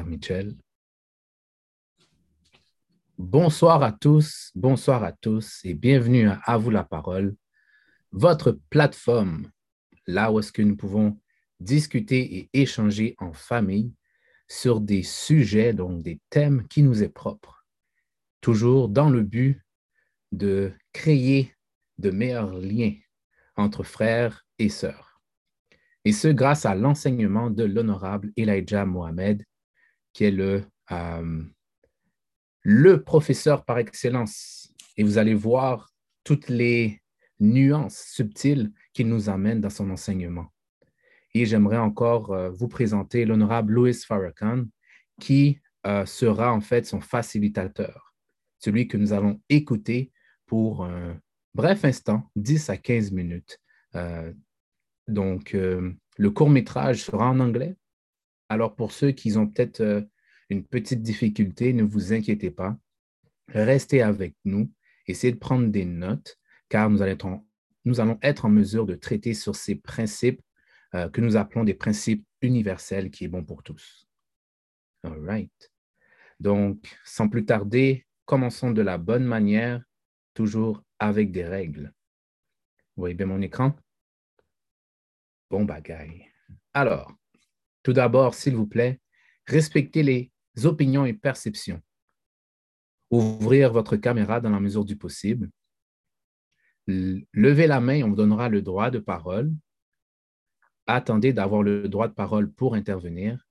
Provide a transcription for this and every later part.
Michel. Bonsoir à tous, bonsoir à tous et bienvenue à À vous la parole, votre plateforme, là où est-ce que nous pouvons discuter et échanger en famille sur des sujets, donc des thèmes qui nous est propres, toujours dans le but de créer de meilleurs liens entre frères et sœurs. Et ce, grâce à l'enseignement de l'honorable Elijah Mohamed, qui est le, euh, le professeur par excellence. Et vous allez voir toutes les nuances subtiles qu'il nous amène dans son enseignement. Et j'aimerais encore euh, vous présenter l'honorable Louis Farrakhan, qui euh, sera en fait son facilitateur, celui que nous allons écouter pour un bref instant, 10 à 15 minutes. Donc, le court métrage sera en anglais. Alors, pour ceux qui ont peut-être une petite difficulté, ne vous inquiétez pas. Restez avec nous, essayez de prendre des notes, car nous allons être en, nous allons être en mesure de traiter sur ces principes euh, que nous appelons des principes universels qui est bon pour tous. All right. Donc, sans plus tarder, commençons de la bonne manière, toujours avec des règles. Vous voyez bien mon écran? Bon bagaille. Alors, tout d'abord, s'il vous plaît, respectez les opinions et perceptions. Ouvrir votre caméra dans la mesure du possible. Levez la main, on vous donnera le droit de parole. Attendez d'avoir le droit de parole pour intervenir.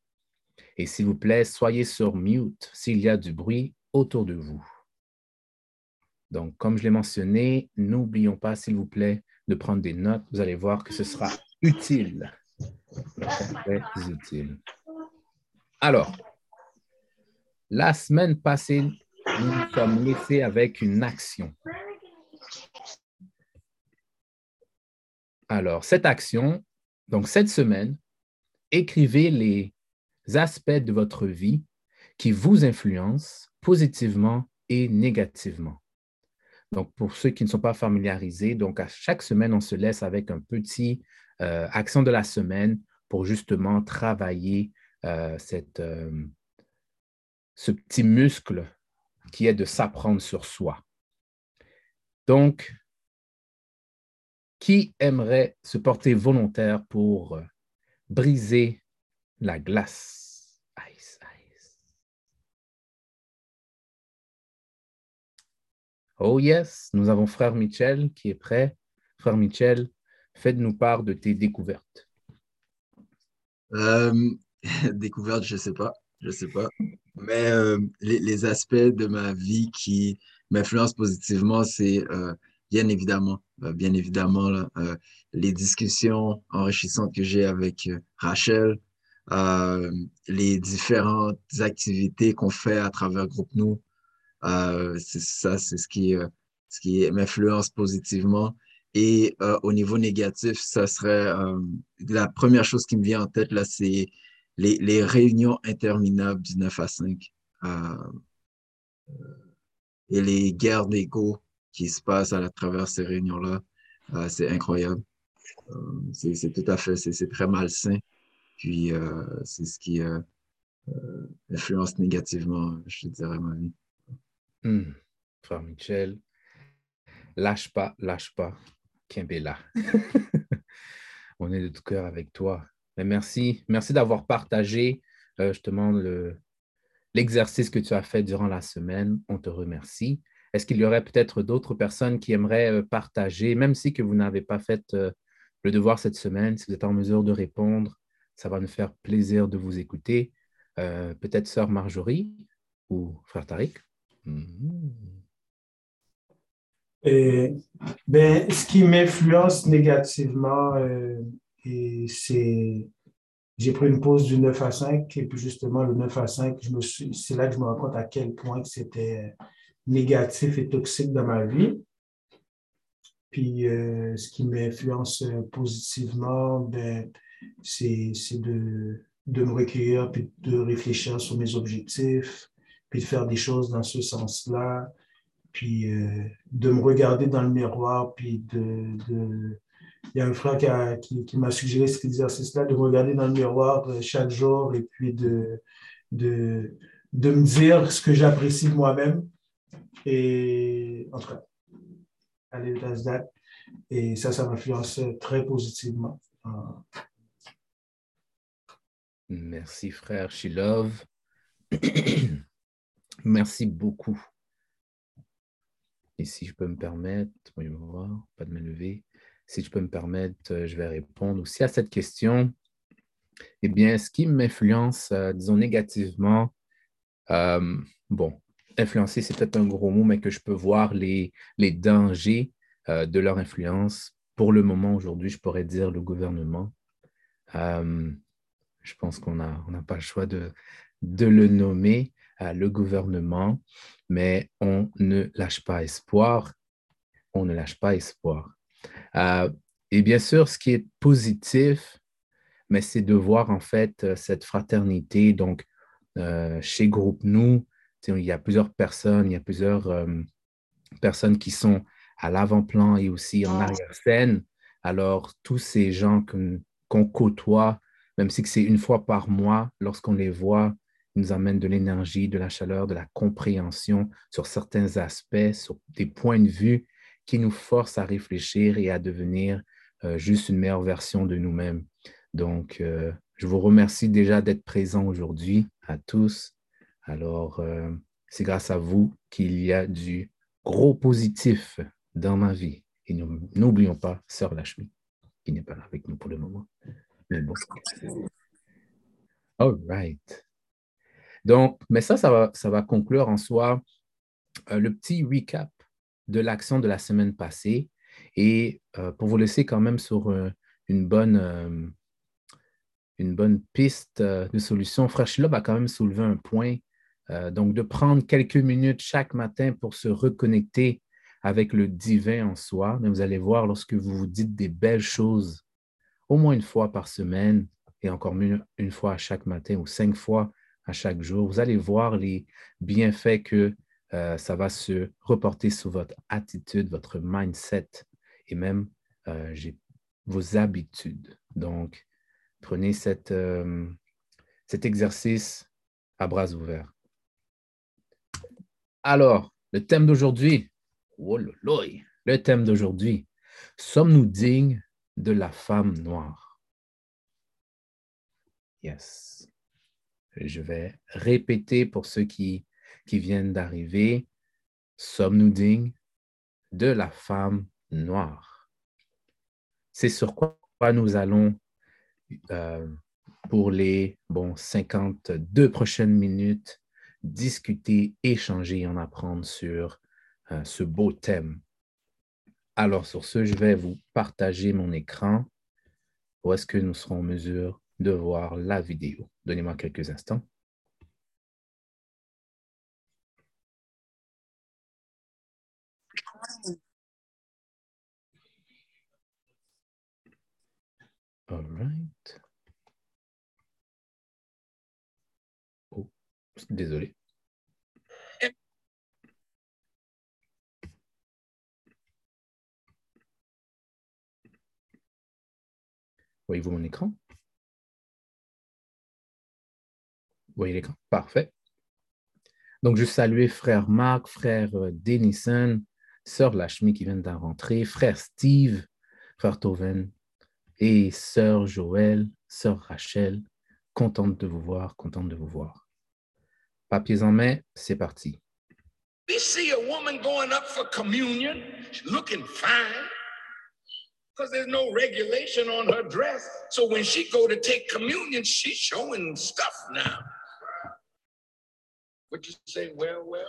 Et s'il vous plaît, soyez sur mute s'il y a du bruit autour de vous. Donc, comme je l'ai mentionné, n'oublions pas, s'il vous plaît, de prendre des notes. Vous allez voir que ce sera utile. Alors, la semaine passée, nous nous sommes laissés avec une action. Alors, cette action, donc cette semaine, écrivez les aspects de votre vie qui vous influencent positivement et négativement. Donc, pour ceux qui ne sont pas familiarisés, donc à chaque semaine, on se laisse avec un petit euh, action de la semaine pour justement travailler euh, cette, euh, ce petit muscle qui est de s'apprendre sur soi. Donc, qui aimerait se porter volontaire pour euh, briser la glace? Ice, ice. Oh yes, nous avons frère Michel qui est prêt. Frère Michel, faites-nous part de tes découvertes. Euh, découvertes, je ne sais pas. Je sais pas. Mais euh, les, aspects de ma vie qui m'influencent positivement, c'est euh, bien évidemment, bien évidemment, les discussions enrichissantes que j'ai avec Rachel, les différentes activités qu'on fait à travers Groupe Nous. c'est ça, c'est ce qui, ce qui m'influence positivement. Et au niveau négatif, ça serait la première chose qui me vient en tête, là, c'est les, réunions interminables du 9 à 5 euh, et les guerres d'ego qui se passent à travers ces réunions-là, euh, c'est incroyable. Euh, c'est tout à fait, c'est très malsain. Puis c'est ce qui influence négativement, je dirais, ma vie. Hmm. Frère Michel, lâche pas, lâche pas, Kimbella. On est de tout cœur avec toi. Ben, merci. Merci d'avoir partagé euh, justement l'exercice que tu as fait durant la semaine. On te remercie. Est-ce qu'il y aurait peut-être d'autres personnes qui aimeraient euh, partager, même si que vous n'avez pas fait euh, le devoir cette semaine, si vous êtes en mesure de répondre, ça va nous faire plaisir de vous écouter. peut-être sœur Marjorie ou frère Tariq. Ben, ce qui m'influence négativement, et c'est, j'ai pris une pause du 9 à 5, et puis justement, le 9 à 5, je me suis, c'est là que je me rends compte à quel point c'était négatif et toxique dans ma vie. Puis, euh, ce qui m'influence positivement, ben, c'est, c'est de, de me recueillir, puis de réfléchir sur mes objectifs, puis de faire des choses dans ce sens-là, puis euh, de me regarder dans le miroir, puis de, de il y a un frère qui, qui, m'a suggéré cet exercice-là, de regarder dans le miroir euh, chaque jour et puis de, de, de me dire ce que j'apprécie de moi-même. Et en tout cas, that's that. Et ça, ça m'influence très positivement. Merci, frère Shilov. Merci beaucoup. Et si je peux me permettre, voir, pas de main levée. Si je peux me permettre, euh, je vais répondre aussi à cette question. Eh bien, ce qui m'influence, euh, disons négativement, euh, bon, influencer, c'est peut-être un gros mot, mais que je peux voir les, les dangers de leur influence. Pour le moment, aujourd'hui, je pourrais dire le gouvernement. je pense qu'on n'a on pas le choix de, de le nommer, le gouvernement, mais on ne lâche pas espoir. On ne lâche pas espoir. et bien sûr, ce qui est positif, mais c'est de voir en fait cette fraternité. Donc, euh, chez Groupe Nous, il y a plusieurs personnes, il y a plusieurs euh, personnes qui sont à l'avant-plan et aussi en arrière-scène. Alors, tous ces gens qu'on côtoie, même si c'est une fois par mois, lorsqu'on les voit, nous amènent de l'énergie, de la chaleur, de la compréhension sur certains aspects, sur des points de vue qui nous forcent à réfléchir et à devenir euh, juste une meilleure version de nous-mêmes. Donc, je vous remercie déjà d'être présents aujourd'hui à tous. Alors, euh, c'est grâce à vous qu'il y a du gros positif dans ma vie. Et n'oublions pas Sœur Lachmi, qui n'est pas là avec nous pour le moment. Mais bon. All right. Donc, mais ça, ça va, ça va conclure en soi euh, le petit recap de l'action de la semaine passée et euh, pour vous laisser quand même sur une bonne une bonne piste euh, de solution. Frère a quand même soulevé un point. Euh, donc, de prendre quelques minutes chaque matin pour se reconnecter avec le divin en soi. Mais vous allez voir, lorsque vous vous dites des belles choses, au moins une fois par semaine, et encore mieux une fois à chaque matin ou cinq fois à chaque jour, vous allez voir les bienfaits que euh, ça va se reporter sur votre attitude, votre mindset et même vos habitudes. Donc, Prenez euh, cet exercice à bras ouverts. Alors, le thème d'aujourd'hui, oh le thème d'aujourd'hui, sommes-nous dignes de la femme noire? Yes. Je vais répéter pour ceux qui, viennent d'arriver. Sommes-nous dignes de la femme noire? C'est sur quoi nous allons euh, pour les bon, 52 prochaines minutes, discuter, échanger en apprendre sur euh, ce beau thème. Alors, sur ce, je vais vous partager mon écran. Où est-ce que nous serons en mesure de voir la vidéo? Donnez-moi quelques instants. All right. Oh, désolé. Voyez-vous mon écran? Voyez l'écran? Parfait. Donc, je salue frère Marc, frère euh, Denison, sœur Lachmi qui vient d'en rentrer, frère Steve, frère Toven, et sœur Joël, sœur Rachel, contente de vous voir, contente de vous voir. Papiers en main, c'est parti. We see a woman going up for communion, looking fine, because there's no regulation on her dress. So when she go to take communion, she's showing stuff now. What you say? Well, well.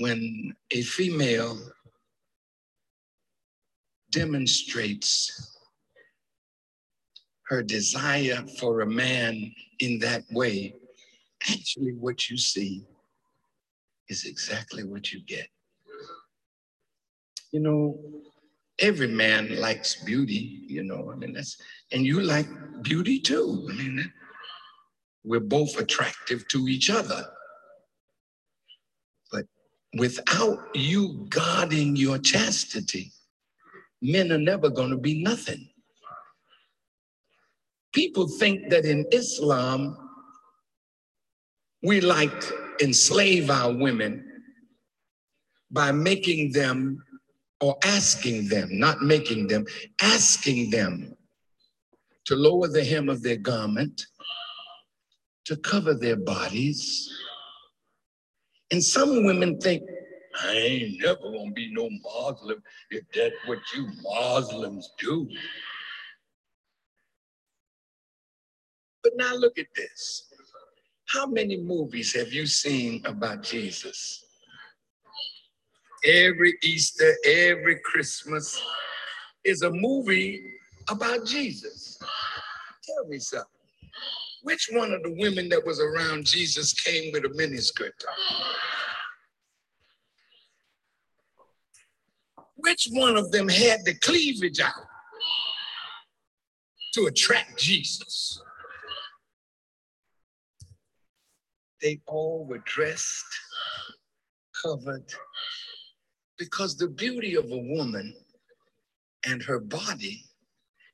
when a female demonstrates her desire for a man in that way, actually what you see is exactly what you get. You know, every man likes beauty, you know, I mean, that's, and you like beauty too. I mean, we're both attractive to each other. But without you guarding your chastity, men are never going to be nothing. People think that in Islam, we like enslave our women by making them or asking them, not making them, asking them to lower the hem of their garment, to cover their bodies. And some women think, I ain't never gonna be no Muslim if that's what you Muslims do. But now look at this. How many movies have you seen about Jesus? Every Easter, every Christmas is a movie about Jesus. Tell me something. Which one of the women that was around Jesus came with a miniskirt Which one of them had the cleavage out to attract Jesus? They all were dressed, covered, because the beauty of a woman and her body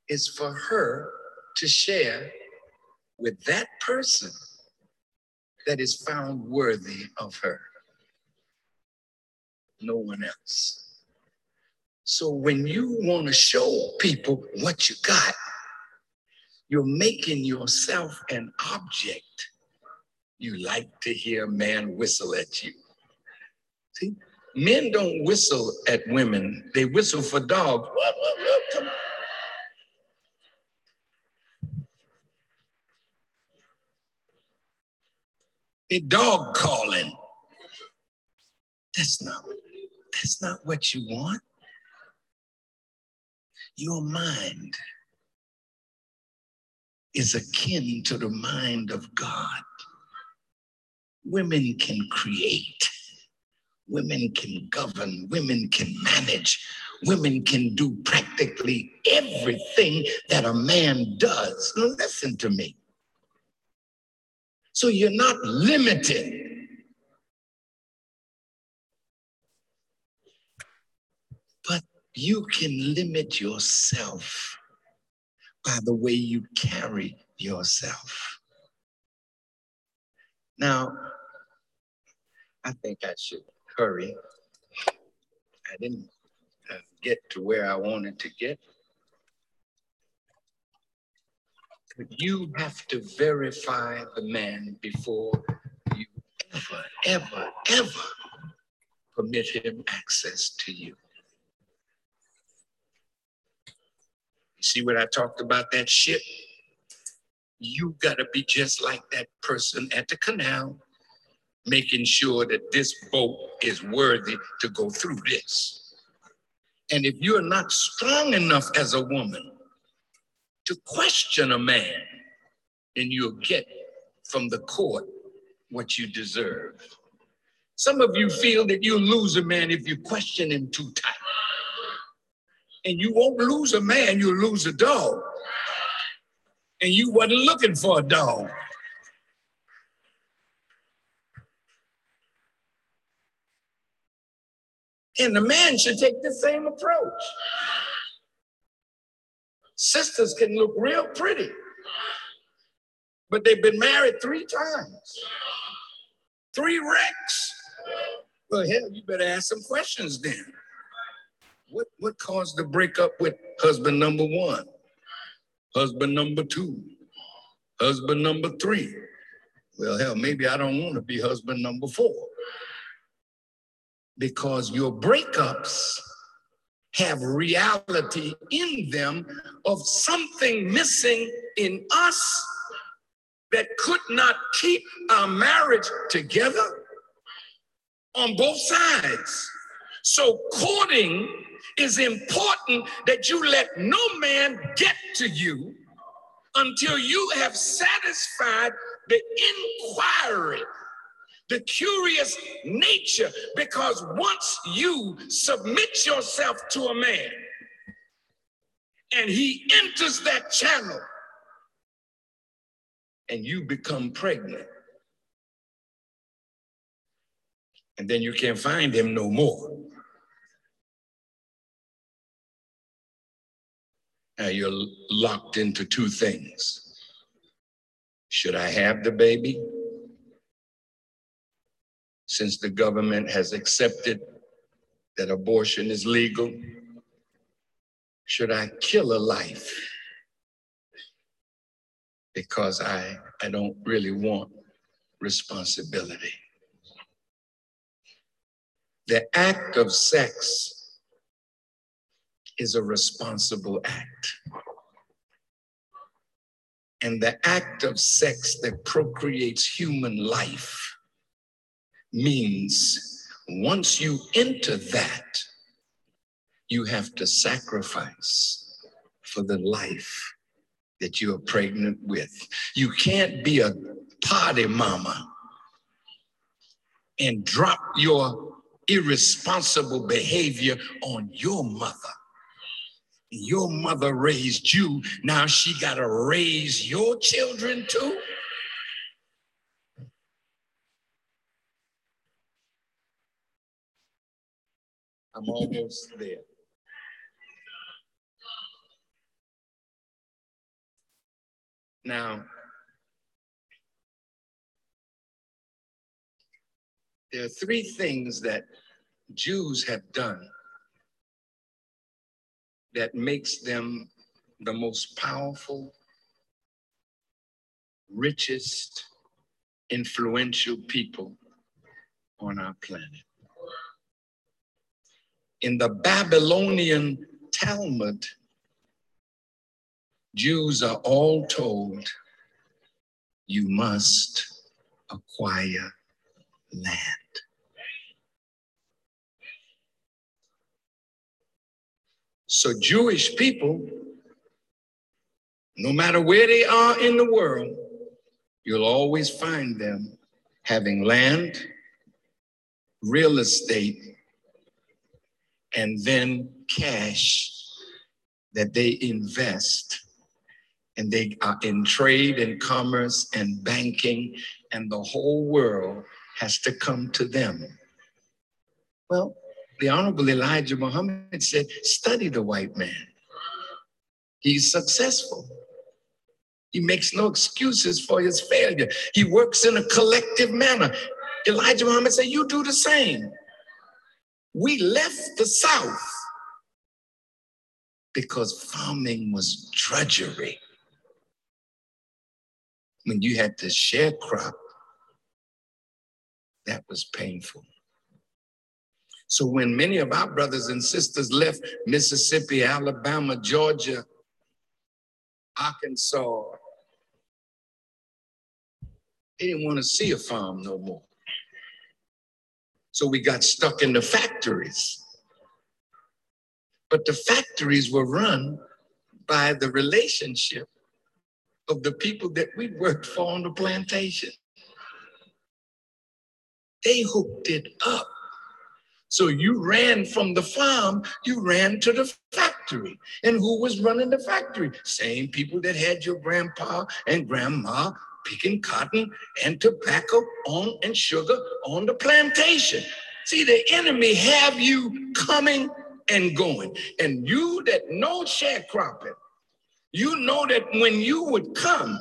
is for her to share with that person that is found worthy of her. No one else. So when you want to show people what you got, you're making yourself an object. You like to hear a man whistle at you. See, Men don't whistle at women, they whistle for dogs. A dog calling. That's not, that's not what you want. Your mind is akin to the mind of God. Women can create Women can govern, women can manage, women can do practically everything that a man does. Listen to me. So you're not limited. But you can limit yourself by the way you carry yourself. Now, I think I should hurry. I didn't uh, get to where I wanted to get. But you have to verify the man before you ever, ever, ever permit him access to you. See what I talked about that ship? You got to be just like that person at the canal making sure that this boat is worthy to go through this. And if you're not strong enough as a woman to question a man, then you'll get from the court what you deserve. Some of you feel that you'll lose a man if you question him too tight. And you won't lose a man, you'll lose a dog. And you wasn't looking for a dog. And the man should take the same approach. Sisters can look real pretty, but they've been married three times, three wrecks. Well, hell, you better ask some questions then. What, what caused the breakup with husband number one, husband number two, husband number three? Well, hell, maybe I don't want to be husband number four because your breakups have reality in them of something missing in us that could not keep our marriage together on both sides. So, courting is important that you let no man get to you until you have satisfied the inquiry the curious nature, because once you submit yourself to a man and he enters that channel and you become pregnant, And then you can't find him no more. Now you're locked into two things. Should I have the baby? Since the government has accepted that abortion is legal, should I kill a life? Because I, I don't really want responsibility. The act of sex is a responsible act. And the act of sex that procreates human life means once you enter that, you have to sacrifice for the life that you are pregnant with. You can't be a party mama and drop your irresponsible behavior on your mother. Your mother raised you, now she got to raise your children too. I'm almost there. Now, there are three things that Jews have done that makes them the most powerful, richest, influential people on our planet. In the Babylonian Talmud, Jews are all told you must acquire land. So, Jewish people, no matter where they are in the world, you'll always find them having land, real estate, and then cash that they invest. And they are in trade and commerce and banking, and the whole world has to come to them. Well, the Honorable Elijah Muhammad said, study the white man. He's successful. He makes no excuses for his failure. He works in a collective manner. Elijah Muhammad said, You do the same. We left the South because farming was drudgery. When you had to sharecrop, that was painful. So when many of our brothers and sisters left Mississippi, Alabama, Georgia, Arkansas, they didn't want to see a farm no more. So we got stuck in the factories. But the factories were run by the relationship of the people that we worked for on the plantation. They hooked it up. So you ran from the farm, you ran to the factory. And who was running the factory? Same people that had your grandpa and grandma picking cotton and tobacco on and sugar on the plantation. See, the enemy have you coming and going. And you that know sharecropping, you know that when you would come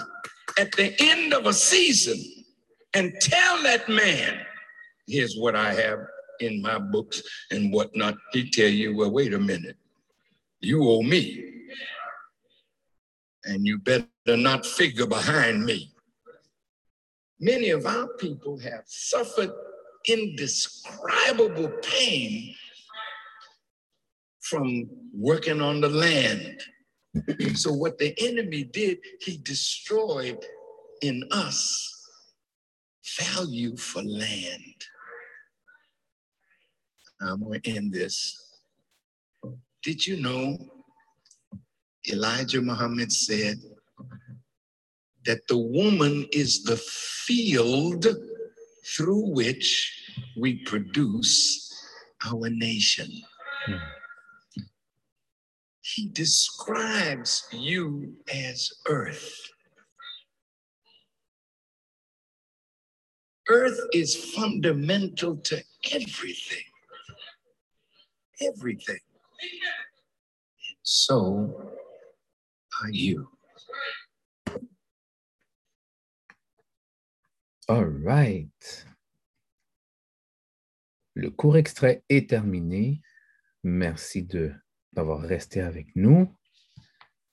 at the end of a season and tell that man, here's what I have in my books and whatnot, he tell you, well, wait a minute, you owe me. And you better not figure behind me. Many of our people have suffered indescribable pain from working on the land. so, what the enemy did, he destroyed in us value for land. I'm going to end this. Did you know Elijah Muhammad said that the woman is the field through which we produce our nation? Hmm. He describes you as earth. Earth is fundamental to everything. Everything. So are you. All right. Le court extrait est terminé. Merci d'avoir resté avec nous.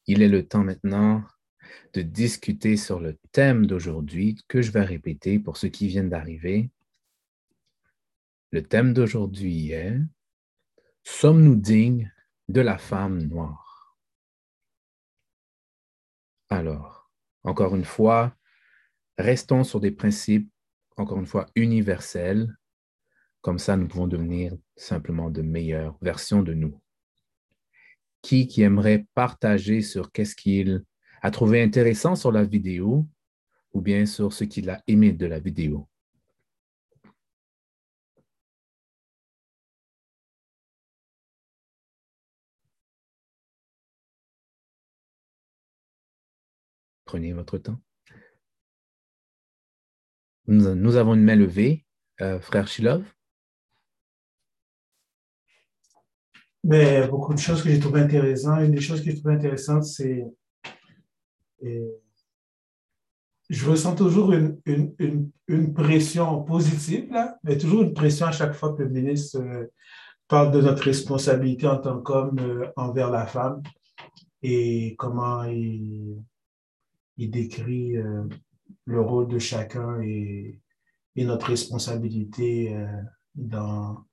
Il est le temps maintenant de discuter sur le thème d'aujourd'hui que je vais répéter pour ceux qui viennent d'arriver. Le thème d'aujourd'hui est Sommes-nous dignes de la femme noire? Alors, encore une fois, restons sur des principes, encore une fois, universels. Comme ça, nous pouvons devenir simplement de meilleures versions de nous. Qui, qui aimerait partager sur qu'est-ce qu'il a trouvé intéressant sur la vidéo ou bien sur ce qu'il a aimé de la vidéo? Prenez votre temps. Nous, avons une main levée. Euh, frère Shilov. Beaucoup de choses que j'ai trouvées intéressantes. Une des choses que j'ai trouvées intéressantes, c'est. Je ressens toujours une, une, une, pression positive, là, mais toujours une pression à chaque fois que le ministre euh, parle de notre responsabilité en tant qu'homme euh, envers la femme et comment il, décrit euh, le rôle de chacun et, notre responsabilité dans,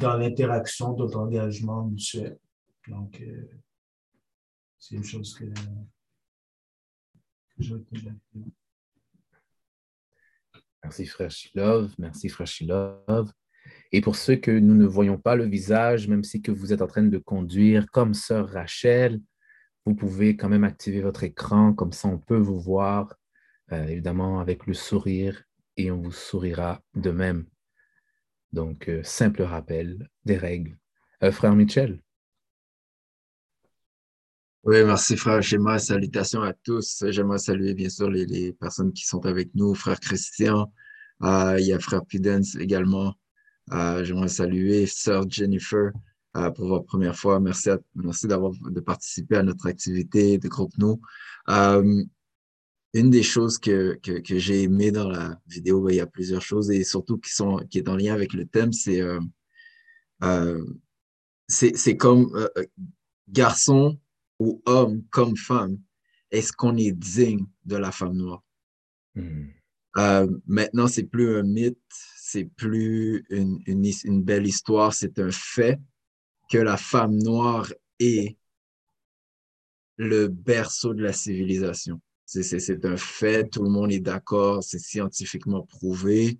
dans l'interaction de engagement mutuel. Donc, euh, c'est une chose que, que je Merci, frère Shilov. Merci, frère Shilov. Et pour ceux que nous ne voyons pas le visage, même si que vous êtes en train de conduire comme sœur Rachel, vous pouvez quand même activer votre écran, comme ça on peut vous voir, euh, évidemment avec le sourire, et on vous sourira de même. Donc, euh, simple rappel des règles. Euh, frère Michel. Oui, merci frère J'aimerais Salutations à tous. J'aimerais saluer bien sûr les, personnes qui sont avec nous. Frère Christian, il y a frère Pudence également. J'aimerais saluer sœur Jennifer pour votre première fois. Merci, merci d'avoir de participer à notre activité de groupe nous une des choses que, que, que j'ai aimé dans la vidéo, ben, il y a plusieurs choses et surtout qui, sont, qui est en lien avec le thème, c'est euh, euh, c'est comme euh, garçon ou homme comme femme, est-ce qu'on est digne de la femme noire? Euh, maintenant, c'est plus un mythe, c'est plus une, une, une belle histoire, c'est un fait que la femme noire est le berceau de la civilisation. C'est un fait, tout le monde est d'accord, c'est scientifiquement prouvé.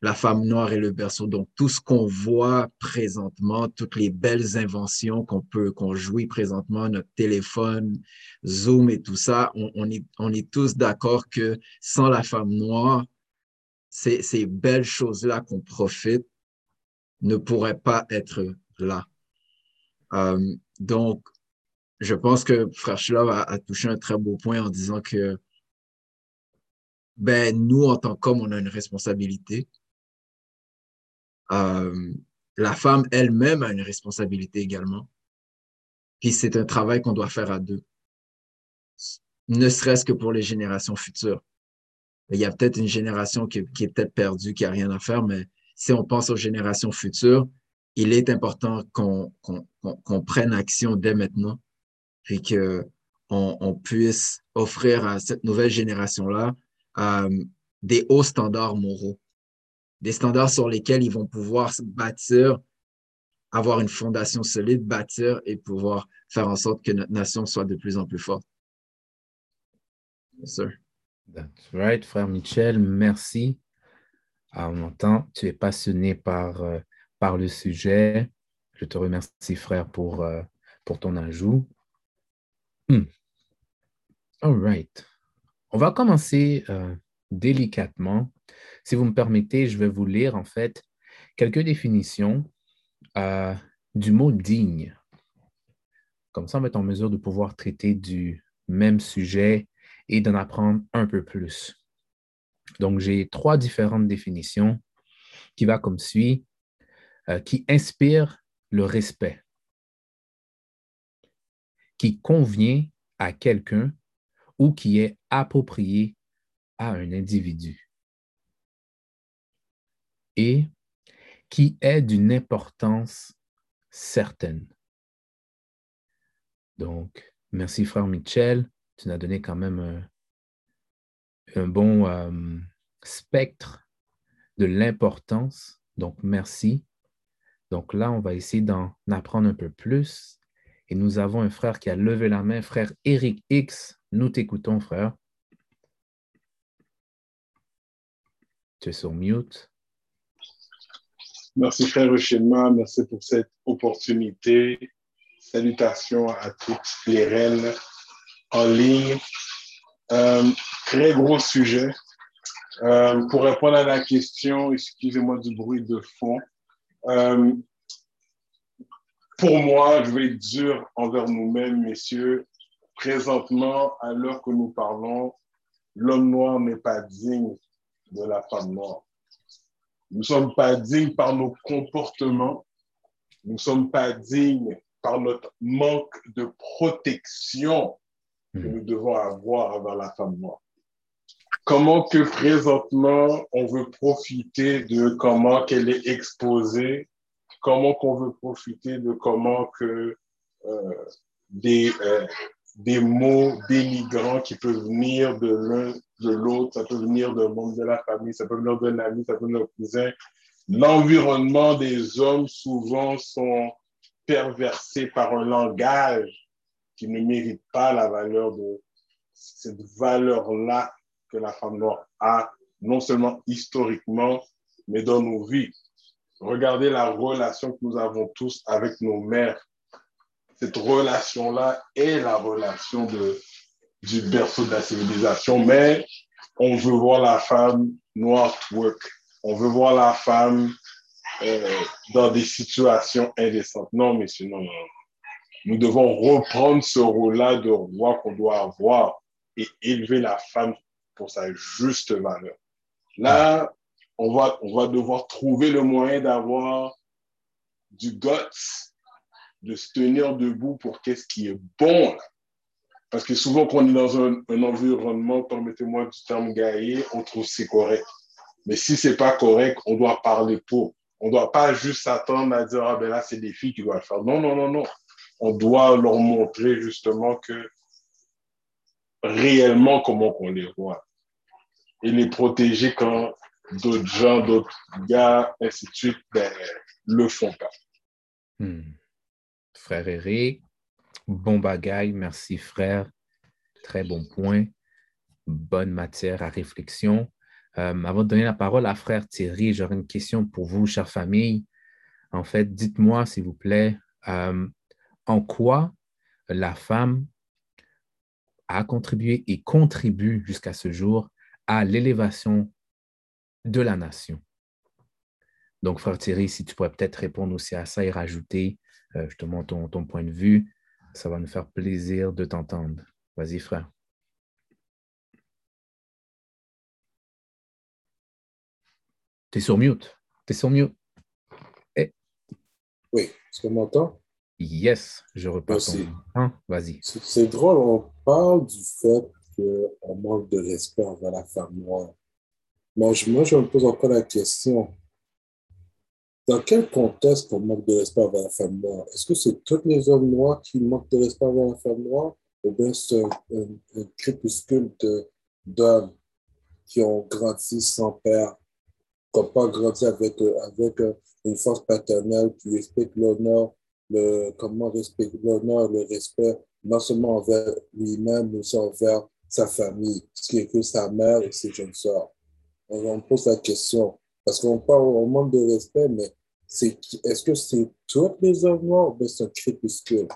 La femme noire est le berceau. Donc, tout ce qu'on voit présentement, toutes les belles inventions qu'on peut, qu'on jouit présentement, notre téléphone, Zoom et tout ça, on, est, on est tous d'accord que sans la femme noire, ces, belles choses-là qu'on profite ne pourraient pas être là. Euh, donc, je pense que Frère Shilov a, touché un très beau point en disant que ben, nous, en tant qu'hommes, on a une responsabilité. Euh, la femme elle-même a une responsabilité également. Puis c'est un travail qu'on doit faire à deux, ne serait-ce que pour les générations futures. Il y a peut-être une génération qui, est peut-être perdue, qui a rien à faire, mais si on pense aux générations futures, il est important qu'on prenne action dès maintenant puis qu'on on puisse offrir à cette nouvelle génération-là euh, des hauts standards moraux, des standards sur lesquels ils vont pouvoir se bâtir, avoir une fondation solide, bâtir et pouvoir faire en sorte que notre nation soit de plus en plus forte. Yes, sir. That's right, frère Michel, merci. À mon temps, tu es passionné par, euh, par le sujet. Je te remercie, frère, pour, euh, pour ton ajout. Hmm. All right. On va commencer euh, délicatement. Si vous me permettez, je vais vous lire en fait quelques définitions euh, du mot digne. Comme ça, on va être en mesure de pouvoir traiter du même sujet et d'en apprendre un peu plus. Donc, j'ai trois différentes définitions qui va comme suit, euh, qui inspire le respect, qui convient à quelqu'un ou qui est approprié à un individu et qui est d'une importance certaine. Donc, merci frère Michel, tu nous donné quand même un, bon euh, spectre de l'importance. Donc, merci. Donc là, on va essayer d'en apprendre un peu plus. Et nous avons un frère qui a levé la main, frère Eric X. Nous t'écoutons, frère. Tu es sur mute. Merci, frère Euchéma. Merci pour cette opportunité. Salutations à toutes les reines en ligne. Euh, très gros sujet. Euh, pour répondre à la question, excusez-moi du bruit de fond. Euh, pour moi, je vais être dur envers nous-mêmes, messieurs. Présentement, à l'heure que nous parlons, l'homme noir n'est pas digne de la femme noire. Nous ne sommes pas dignes par nos comportements. Nous ne sommes pas dignes par notre manque de protection que hmm. nous devons avoir envers la femme noire. Comment que présentement on veut profiter de comment qu'elle est exposée, comment qu'on veut profiter de comment que euh, des, euh, des mots dénigrants qui peuvent venir de l'un, de l'autre, ça peut venir d'un membre de la famille, ça peut venir d'un ami, ça peut venir d'un cousin. L'environnement des hommes souvent sont perversés par un langage qui ne mérite pas la valeur de cette valeur-là que la femme noire a, non seulement historiquement, mais dans nos vies. Regardez la relation que nous avons tous avec nos mères cette relation-là est la relation de, du berceau de la civilisation, mais on veut voir la femme noire twerk. On veut voir la femme euh, dans des situations indécentes. Non, messieurs, non, non. Nous devons reprendre ce rôle-là de roi qu'on doit avoir et élever la femme pour sa juste valeur. Là, on va, on va devoir trouver le moyen d'avoir du guts de se tenir debout pour qu'est-ce qui est bon. Parce que souvent, quand on est dans un, environnement, permettez-moi du terme gaillé, on trouve c'est correct. Mais si c'est pas correct, on doit parler pour. On doit pas juste s'attendre à dire, ah ben là, c'est des filles qui doivent le faire. Non, non, non, non. On doit leur montrer justement que réellement comment on les voit. Et les protéger quand d'autres gens, d'autres gars, ainsi de suite, ben, le font pas. Hmm frère Eric. Bon bagaille, merci frère. Très bon point. Bonne matière à réflexion. Euh, avant de donner la parole à frère Thierry, j'aurais une question pour vous, chère famille. En fait, dites-moi, s'il vous plaît, euh, en quoi la femme a contribué et contribue jusqu'à ce jour à l'élévation de la nation. Donc, frère Thierry, si tu pourrais peut-être répondre aussi à ça et rajouter euh, justement ton, ton point de vue. Ça va nous faire plaisir de t'entendre. Vas-y, frère. Tu es sur mute. Tu es sur mute. Eh. Oui, est-ce qu'on m'entend? Yes, je repars. Hein? Vas-y. C'est drôle, on parle du fait qu'on manque de respect envers la femme noire. Moi, je me pose encore la question dans quel contexte on manque de respect envers la femme noire? Est-ce que c'est tous les hommes noirs qui manquent de respect envers la femme noire? Ou bien c'est un, crépuscule d'hommes qui ont grandi sans père, qui n'ont pas grandi avec, avec une force paternelle qui respecte l'honneur, comment respecter l'honneur, le respect, non seulement envers lui-même, mais aussi envers sa famille, ce qui inclut sa mère et ses jeunes soeurs. On, pose la question. Parce qu'on parle, on manque de respect, mais est-ce que c'est tous les hommes noirs ou c'est un crépuscule?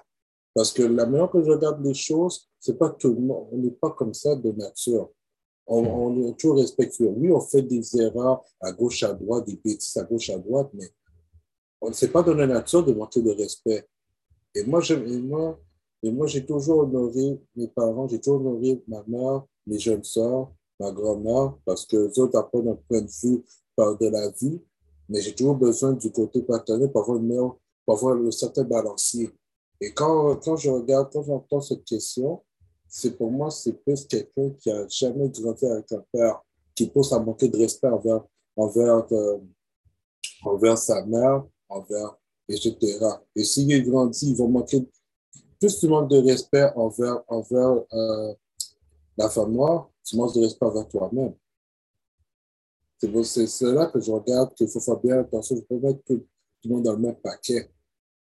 Parce que la manière que je regarde les choses, c'est pas tout le monde. On n'est pas comme ça de nature. On, on est toujours respectueux. Oui, on fait des erreurs à gauche, à droite, des bêtises à gauche, à droite, mais on ne sait pas dans la nature de montrer le respect. Et moi, moi, et moi, j'ai toujours honoré mes parents, j'ai toujours honoré ma mère, mes jeunes soeurs, ma grand-mère, parce que les autres apprennent un point de vue par de la vie, mais j'ai toujours besoin du côté paternel pour avoir, une pour avoir un certain balancier. Et quand, quand je regarde, quand j'entends cette question, c'est pour moi, c'est plus quelqu'un qui a jamais grandi avec un père, qui pose à manquer de respect envers, envers, euh, envers sa mère, envers, etc. Et s'il est grandi, il va manquer plus tu manques de respect envers, envers euh, la femme noire, tu de respect envers toi-même. C'est là que je regarde qu'il faut faire bien attention. Je peux mettre tout, le monde dans le même paquet.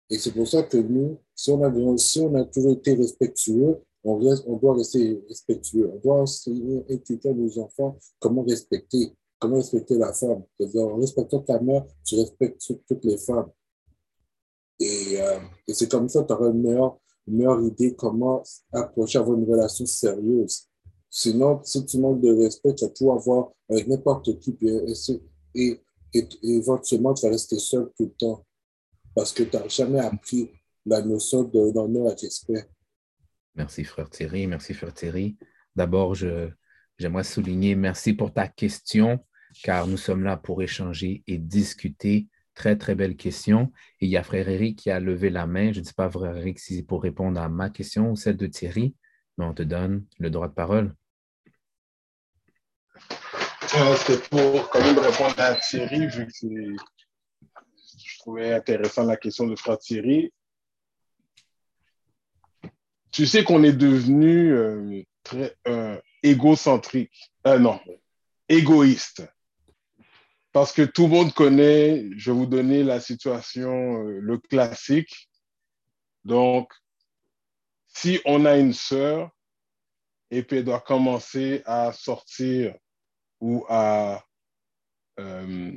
Et c'est pour ça que nous, si on a, toujours été respectueux, on, doit rester respectueux. On doit enseigner, éduquer nos enfants comment respecter, comment respecter la femme. En respectant ta mère, tu respectes toutes les femmes. Et, euh, et c'est comme ça que tu auras une meilleure, une meilleure idée comment approcher avoir une relation sérieuse. Sinon, si tu manques de respect, tu vas tout avoir avec n'importe qui. Et, et, éventuellement, tu vas rester seul tout le temps. Parce que tu n'as jamais appris la notion de l'honneur et respect. Merci, frère Thierry. Merci, frère Thierry. D'abord, j'aimerais souligner merci pour ta question, car nous sommes là pour échanger et discuter Très, très belle question. Et il y a Frère Eric qui a levé la main. Je ne sais pas, Frère Eric, si c'est pour répondre à ma question ou celle de Thierry, mais on te donne le droit de parole. C'était pour quand même répondre à Thierry, vu que je trouvais intéressant la question de Frère Thierry. Tu sais qu'on est devenu euh, très euh, égocentrique. Euh, non, égoïste. Parce que tout le monde connaît, je vais vous donner la situation, euh, le classique. Donc, si on a une sœur et puis elle doit commencer à sortir ou à euh,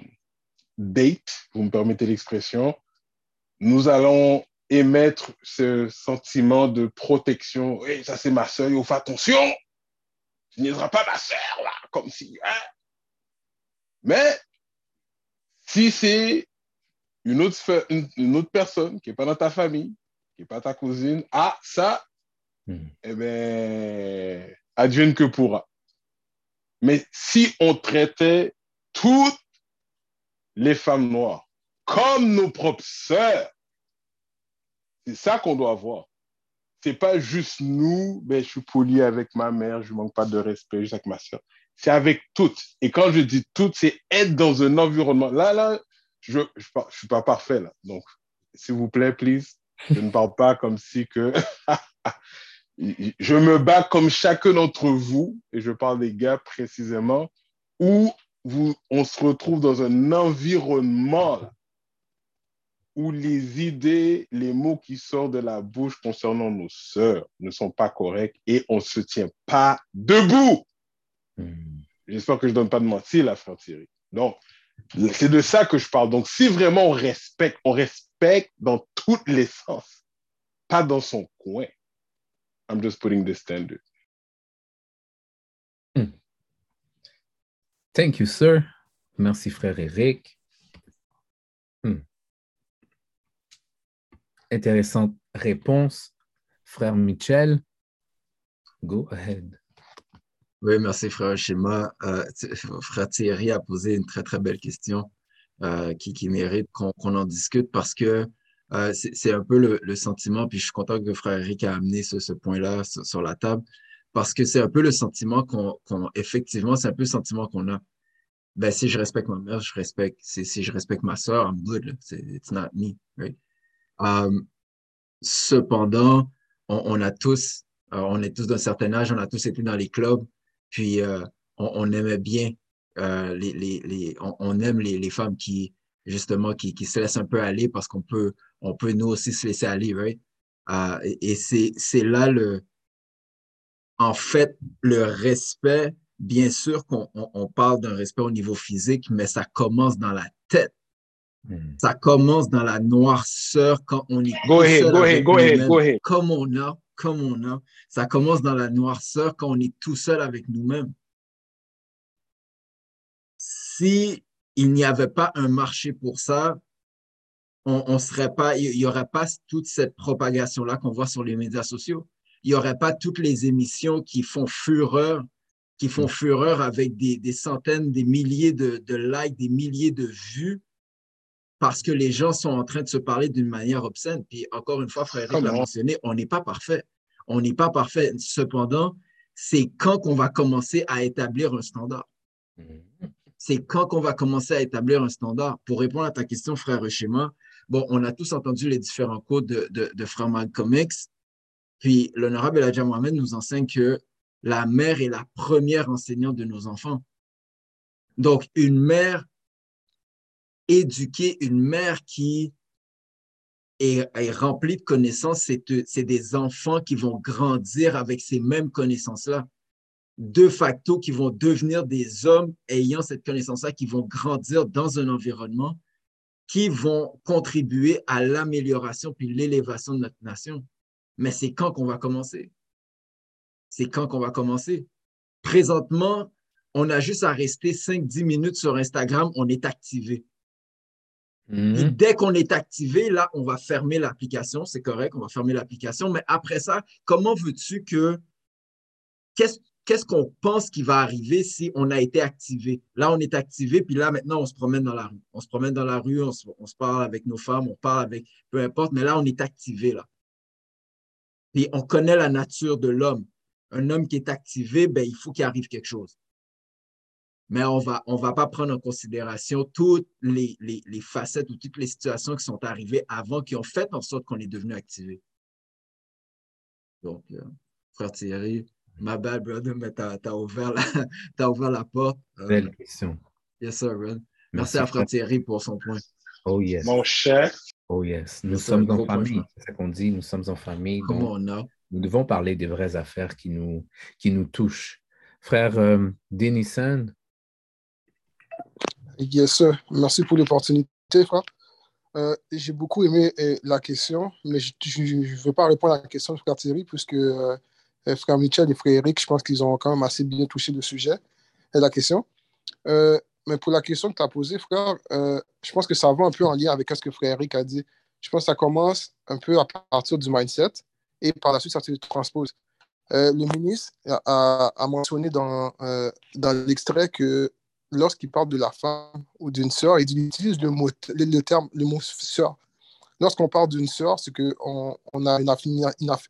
date, vous me permettez l'expression, nous allons émettre ce sentiment de protection. Ça c'est ma sœur, il faut attention, tu n'aideras pas ma sœur, là, comme si. Hein? Mais si c'est une autre, une, autre personne qui n'est pas dans ta famille, qui n'est pas ta cousine, ah, ça, hmm. eh bien, advienne que pourra. Mais si on traitait toutes les femmes noires comme nos propres sœurs, c'est ça qu'on doit voir. C'est pas juste nous, mais ben, je suis poli avec ma mère, je manque pas de respect juste avec ma soeur c'est avec toutes. Et quand je dis toutes, c'est être dans un environnement. Là, là, je ne suis pas parfait, là. Donc, s'il vous plaît, please, je ne parle pas comme si que... je me bats comme chacun d'entre vous, et je parle des gars précisément, où vous, on se retrouve dans un environnement où les idées, les mots qui sortent de la bouche concernant nos sœurs ne sont pas corrects et on ne se tient pas debout. Hmm. J'espère que je ne donne pas de mentir, la frère Thierry. Donc, c'est de ça que je parle. Donc, si vraiment on respecte, on respecte dans tous les sens, pas dans son coin. I'm just putting the standard. Hmm. Thank you, sir. Merci, frère Eric. Hmm. Intéressante réponse. Frère Michel, go ahead. Oui, merci, frère Schéma. Euh, frère Thierry a posé une très, très belle question euh, qui, qui, mérite qu'on en discute parce que euh, c'est un peu le, sentiment, puis je suis content que frère Eric a amené ce, ce point-là sur, la table, parce que c'est un peu le sentiment qu'on, effectivement, c'est un peu le sentiment qu'on a. Ben, si je respecte ma mère, je respecte, si, je respecte ma soeur, I'm good, it's not me, right? Um, cependant, on, on, a tous, on est tous d'un certain âge, on a tous été dans les clubs, puis euh, on, aimait bien, euh, les, les, les, on, aime les, les, femmes qui, justement, qui, qui, se laissent un peu aller parce qu'on peut, on peut nous aussi se laisser aller, right? Euh, et, et c'est là le, en fait, le respect, bien sûr qu'on on, parle d'un respect au niveau physique, mais ça commence dans la tête. Hmm. Ça commence dans la noirceur quand on est go ahead, go ahead, go ahead, go ahead. comme on a comme on a. Ça commence dans la noirceur quand on est tout seul avec nous-mêmes. Si il n'y avait pas un marché pour ça, on, on serait pas, il n'y aurait pas toute cette propagation-là qu'on voit sur les médias sociaux. Il n'y aurait pas toutes les émissions qui font fureur qui font fureur avec des, centaines, des milliers de, likes, des milliers de vues, parce que les gens sont en train de se parler d'une manière obscène. Puis encore une fois, frère Eric l'a mentionné, on n'est pas parfait. On n'est pas parfait. Cependant, c'est quand qu'on va commencer à établir un standard. Mm-hmm. C'est quand qu'on va commencer à établir un standard. Pour répondre à ta question, frère Schéma, bon, on a tous entendu les différents codes de, de, X. Puis l'honorable Elijah Mohamed nous enseigne que la mère est la première enseignante de nos enfants. Donc, une mère éduquée, une mère qui est, remplie de connaissances, c'est des enfants qui vont grandir avec ces mêmes connaissances-là. De facto, qui vont devenir des hommes ayant cette connaissance-là, qui vont grandir dans un environnement qui vont contribuer à l'amélioration puis l'élévation de notre nation. Mais c'est quand qu'on va commencer? c'est quand qu'on va commencer? Présentement, on a juste à rester 5-10 minutes sur Instagram, on est activé. Mhm. dès qu'on est activé, là, on va fermer l'application. C'est correct, on va fermer l'application. Mais après ça, comment veux-tu que. Qu'est-ce qu'on pense qui va arriver si on a été activé? Là, on est activé, puis là, maintenant, on se promène dans la rue. On se promène dans la rue, on se, parle avec nos femmes, on parle avec peu importe, mais là, on est activé, là. Puis on connaît la nature de l'homme un homme qui est activé, ben, il faut qu'il arrive quelque chose. Mais on va, va pas prendre en considération toutes les, facettes ou toutes les situations qui sont arrivées avant, qui ont fait en sorte qu'on est devenu activé. Donc, euh, frère Thierry, ma bad, brother, mais tu as, ouvert la, ouvert la porte. Euh, Belle question. Yes, sir, brother. Merci, à frère Thierry pour son point. Oh, yes. Mon chef. Oh, yes. Nous sommes en famille. C'est ça qu'on dit. Nous sommes en famille. Comment on a? nous devons parler des vraies affaires qui nous, qui nous touchent. Frère euh, Denison. Yes, sir. Merci pour l'opportunité, frère. Euh, j'ai beaucoup aimé euh, la question, mais je ne veux pas répondre à la question de frère Thierry, puisque euh, frère Michel et frère Eric, je pense qu'ils ont quand même assez bien touché le sujet et la question. mais pour la question que tu as posée, frère, je pense que ça va un peu en lien avec ce que frère Eric a dit. Je pense que ça commence un peu à partir du mindset et par la suite, ça se transpose. Euh, le ministre a, mentionné dans, euh, dans l'extrait que lorsqu'il parle de la femme ou d'une sœur, il utilise le, mot, le, terme, le mot sœur. Lorsqu'on parle d'une sœur, c'est qu'on on a une,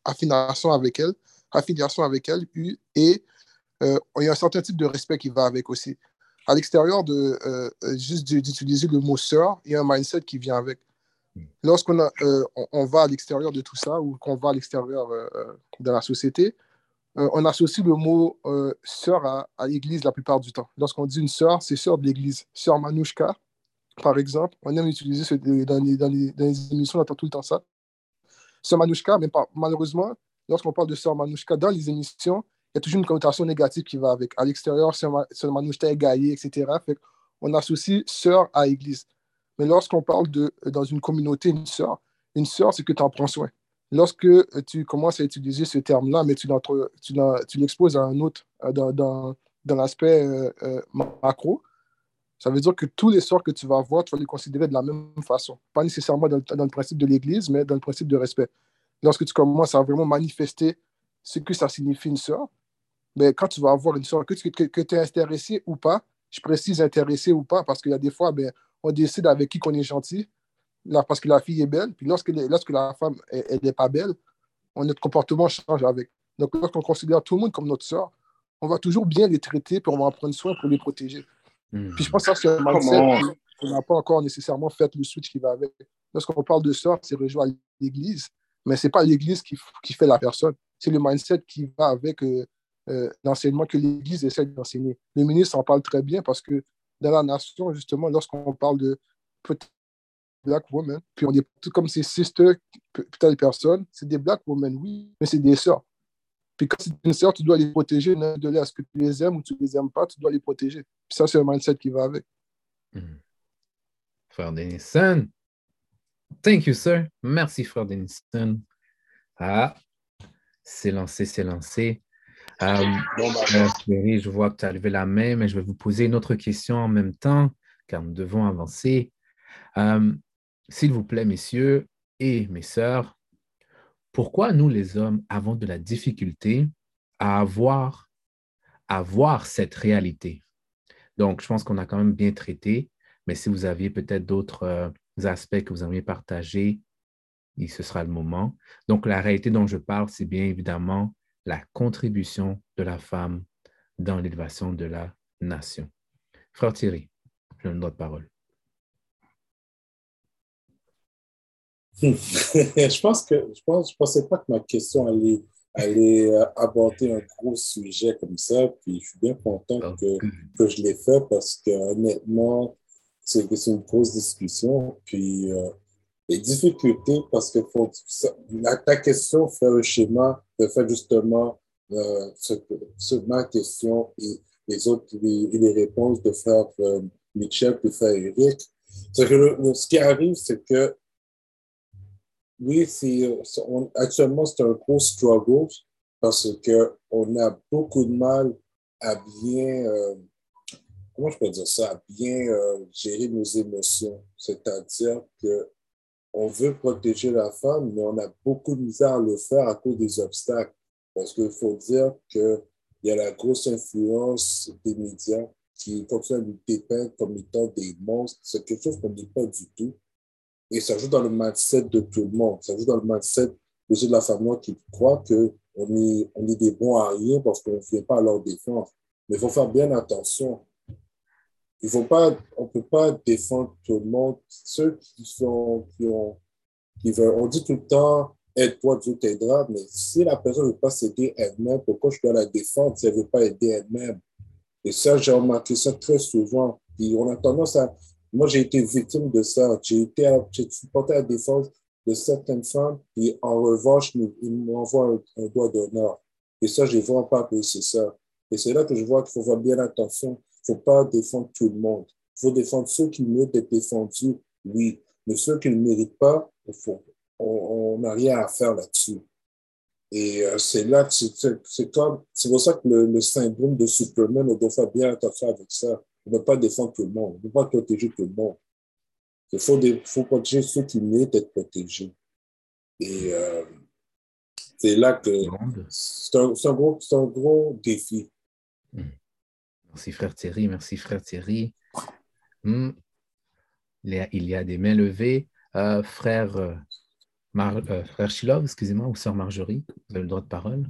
affiliation avec elle, affiliation avec elle, et euh, il y a un certain type de respect qui va avec aussi. À l'extérieur de juste d'utiliser le mot sœur, il y a un mindset qui vient avec. Lorsqu'on euh, on, va à l'extérieur de tout ça ou qu'on va à l'extérieur euh, euh, de la société, on associe le mot sœur à, l'église la plupart du temps. Lorsqu'on dit une sœur, c'est sœur de l'église. Sœur Manouchka, par exemple, on aime utiliser ce, dans, les, dans, les, émissions, on entend tout le temps ça. Sœur Manouchka, mais pas, malheureusement, lorsqu'on parle de sœur Manouchka dans les émissions, il y a toujours une connotation négative qui va avec. À l'extérieur, sœur Manouchka est gaillée, etc. on associe sœur à église. Mais lorsqu'on parle de, dans une communauté, une sœur, une sœur, c'est que tu en prends soin. Lorsque tu commences à utiliser ce terme-là, mais tu, tu, l'exposes à un autre euh, dans, dans, dans l'aspect euh, euh, macro, ça veut dire que tous les sœurs que tu vas avoir, tu vas les considérer de la même façon. Pas nécessairement dans le principe de l'Église, mais dans le principe de respect. Lorsque tu commences à vraiment manifester ce que ça signifie une sœur, mais ben, quand tu vas avoir une sœur, que tu que, es intéressé ou pas, je précise intéressé ou pas, parce qu'il y a des fois, ben, on décide avec qui qu'on est gentil, là, parce que la fille est belle. Puis lorsque, lorsque la femme n'est pas belle, notre comportement change avec. Donc, lorsqu'on considère tout le monde comme notre soeur, on va toujours bien les traiter, puis on va en prendre soin pour les protéger. Hmm. Puis je pense que ça, c'est un mindset qu'on n'a pas encore nécessairement fait le switch qui va avec. Lorsqu'on parle de soeur, c'est rejoindre l'Église, mais ce n'est pas l'Église qui, fait la personne. C'est le mindset qui va avec euh, euh, l'enseignement que l'Église essaie d'enseigner. Le ministre en parle très bien parce que dans la nation, justement, lorsqu'on parle de black women, puis on tout comme ces sisters, telle personne, c'est des black women, oui, mais c'est des sœurs. Puis quand c'est une sœur, tu dois les protéger, de là, est-ce que tu les aimes ou tu les aimes pas, tu dois les protéger. Puis ça, c'est un mindset qui va avec. Hmm. Frère Denison. Thank you, sir. Merci, frère Denison. Ah, c'est lancé, c'est lancé. Euh, bah, je vois que tu as levé la main, mais je vais vous poser une autre question en même temps, car nous devons avancer. Euh, s'il vous plaît, messieurs et mes sœurs, pourquoi nous, les hommes, avons de la difficulté à avoir, à voir cette réalité? Donc, je pense qu'on a quand même bien traité, mais si vous aviez peut-être d'autres euh, aspects que vous aimeriez partager, ce sera le moment. Donc, la réalité dont je parle, c'est bien évidemment la contribution de la femme dans l'élévation de la nation. Frère Thierry, je donne votre parole. je pense que je pense, je pensais pas que ma question allait, allait euh, aborder un gros sujet comme ça. Puis je suis bien content que, que je l'ai fait parce que honnêtement, c'est une grosse discussion. Puis euh, les difficultés, parce que faut, ta question fait un schéma de faire justement euh, ce, ma question et les autres, les, réponses de faire euh, Michel puis faire Eric. Que ce qui arrive, c'est que oui, actuellement, c'est un gros struggle parce qu'on a beaucoup de mal à bien, euh, comment je peux dire ça, à bien euh, gérer nos émotions. C'est-à-dire que on veut protéger la femme, mais on a beaucoup de misère à le faire à cause des obstacles. Parce qu'il faut dire qu'il y a la grosse influence des médias qui continuent à nous dépeindre comme étant des monstres. C'est quelque chose qu'on n'est pas du tout. Et ça joue dans le mindset de tout le monde. Ça joue dans le mindset de la famille qui croient qu'on est, on est des bons à rien parce qu'on ne vient pas à leur défense. Mais il faut faire bien attention. Il faut pas, on ne peut pas défendre tout le monde. Ceux qui sont, qui ont, qui veulent, on dit tout le temps, aide-toi, Dieu t'aidera, mais si la personne ne veut pas s'aider elle-même, pourquoi je dois la défendre si elle ne veut pas aider elle-même? Et ça, j'ai remarqué ça très souvent. Puis on a tendance à, moi, j'ai été victime de ça. J'ai été, j'ai supporté la défense de certaines femmes, et en revanche, ils m'envoient un, doigt d'honneur. Et ça, j'ai vraiment pas apprécié ça. Et c'est là que je vois qu'il faut faire bien attention. Faut pas défendre tout le monde. Il faut défendre ceux qui méritent d'être défendus, oui. Mais ceux qui ne méritent pas, on n'a rien à faire là-dessus. Et euh, c'est là que c'est comme, c'est pour ça que le, le syndrome de Superman, on doit faire bien attention avec ça. On ne peut pas défendre tout le monde. On ne peut pas protéger tout le monde. Il faut, faut protéger ceux qui méritent d'être protégés. Et euh, c'est là que c'est un, un, gros, un gros défi. Merci, frère Thierry. Merci, frère Thierry. Hmm. Il, y a, des mains levées. Euh, frère, euh, euh, frère Shilov, excusez-moi, ou sœur Marjorie, vous avez le droit de parole.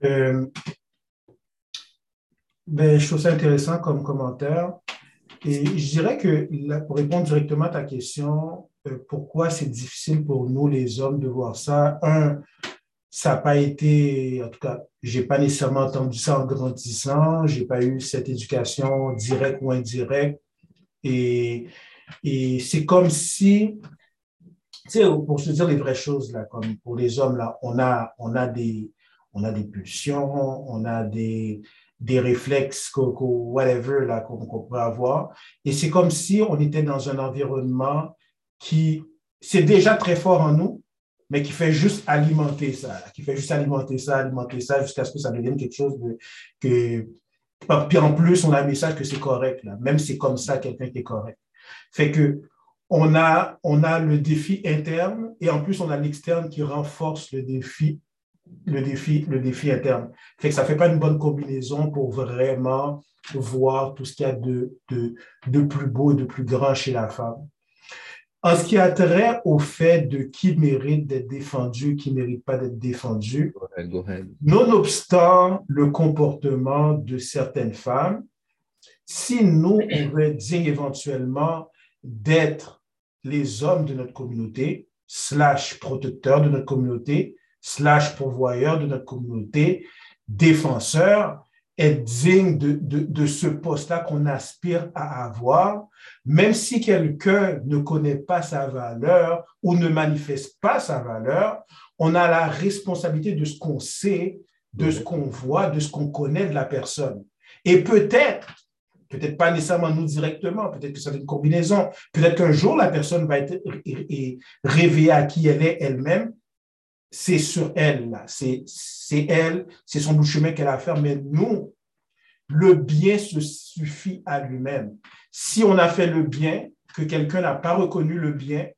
Ben, je trouve ça intéressant comme commentaire. Et je dirais que pour répondre directement à ta question, pourquoi c'est difficile pour nous, les hommes, de voir ça? Un, ça n'a pas été, en tout cas, je n'ai pas nécessairement entendu ça en grandissant, je n'ai pas eu cette éducation directe ou indirecte. Et, et c'est comme si, tu sais, pour se dire les vraies choses, là, comme pour les hommes, là, on a, on a, des, on a des pulsions, on a des, des réflexes, whatever, là, qu'on peut avoir. Et c'est comme si on était dans un environnement qui, c'est déjà très fort en nous, mais qui fait juste alimenter ça, qui fait juste alimenter ça, alimenter ça, jusqu'à ce que ça devienne quelque chose de, que, puis en plus, on a un message que c'est correct, là, même c'est comme ça quelqu'un qui est correct. Fait que, on a, on a le défi interne et en plus, on a l'externe qui renforce le défi le défi, le défi interne. Fait que ça ne fait pas une bonne combinaison pour vraiment voir tout ce qu'il y a de, de, de, plus beau et de plus grand chez la femme. En ce qui a trait au fait de qui mérite d'être défendu, qui ne mérite pas d'être défendu, nonobstant le comportement de certaines femmes, si nous, on veut dire éventuellement d'être les hommes de notre communauté, slash protecteurs de notre communauté, slash pourvoyeur de notre communauté, défenseur, est digne de, de, de ce poste-là qu'on aspire à avoir, même si quelqu'un ne connaît pas sa valeur ou ne manifeste pas sa valeur, on a la responsabilité de ce qu'on sait, de ce qu'on voit, de ce qu'on connaît de la personne. Et peut-être, peut-être pas nécessairement nous directement, peut-être que c'est une combinaison, peut-être qu'un jour la personne va être réveillée à qui elle est elle-même c'est sur elle. C'est, elle, c'est son bout de chemin qu'elle a à faire, mais nous, le bien se suffit à lui-même. Si on a fait le bien, que quelqu'un n'a pas reconnu le bien,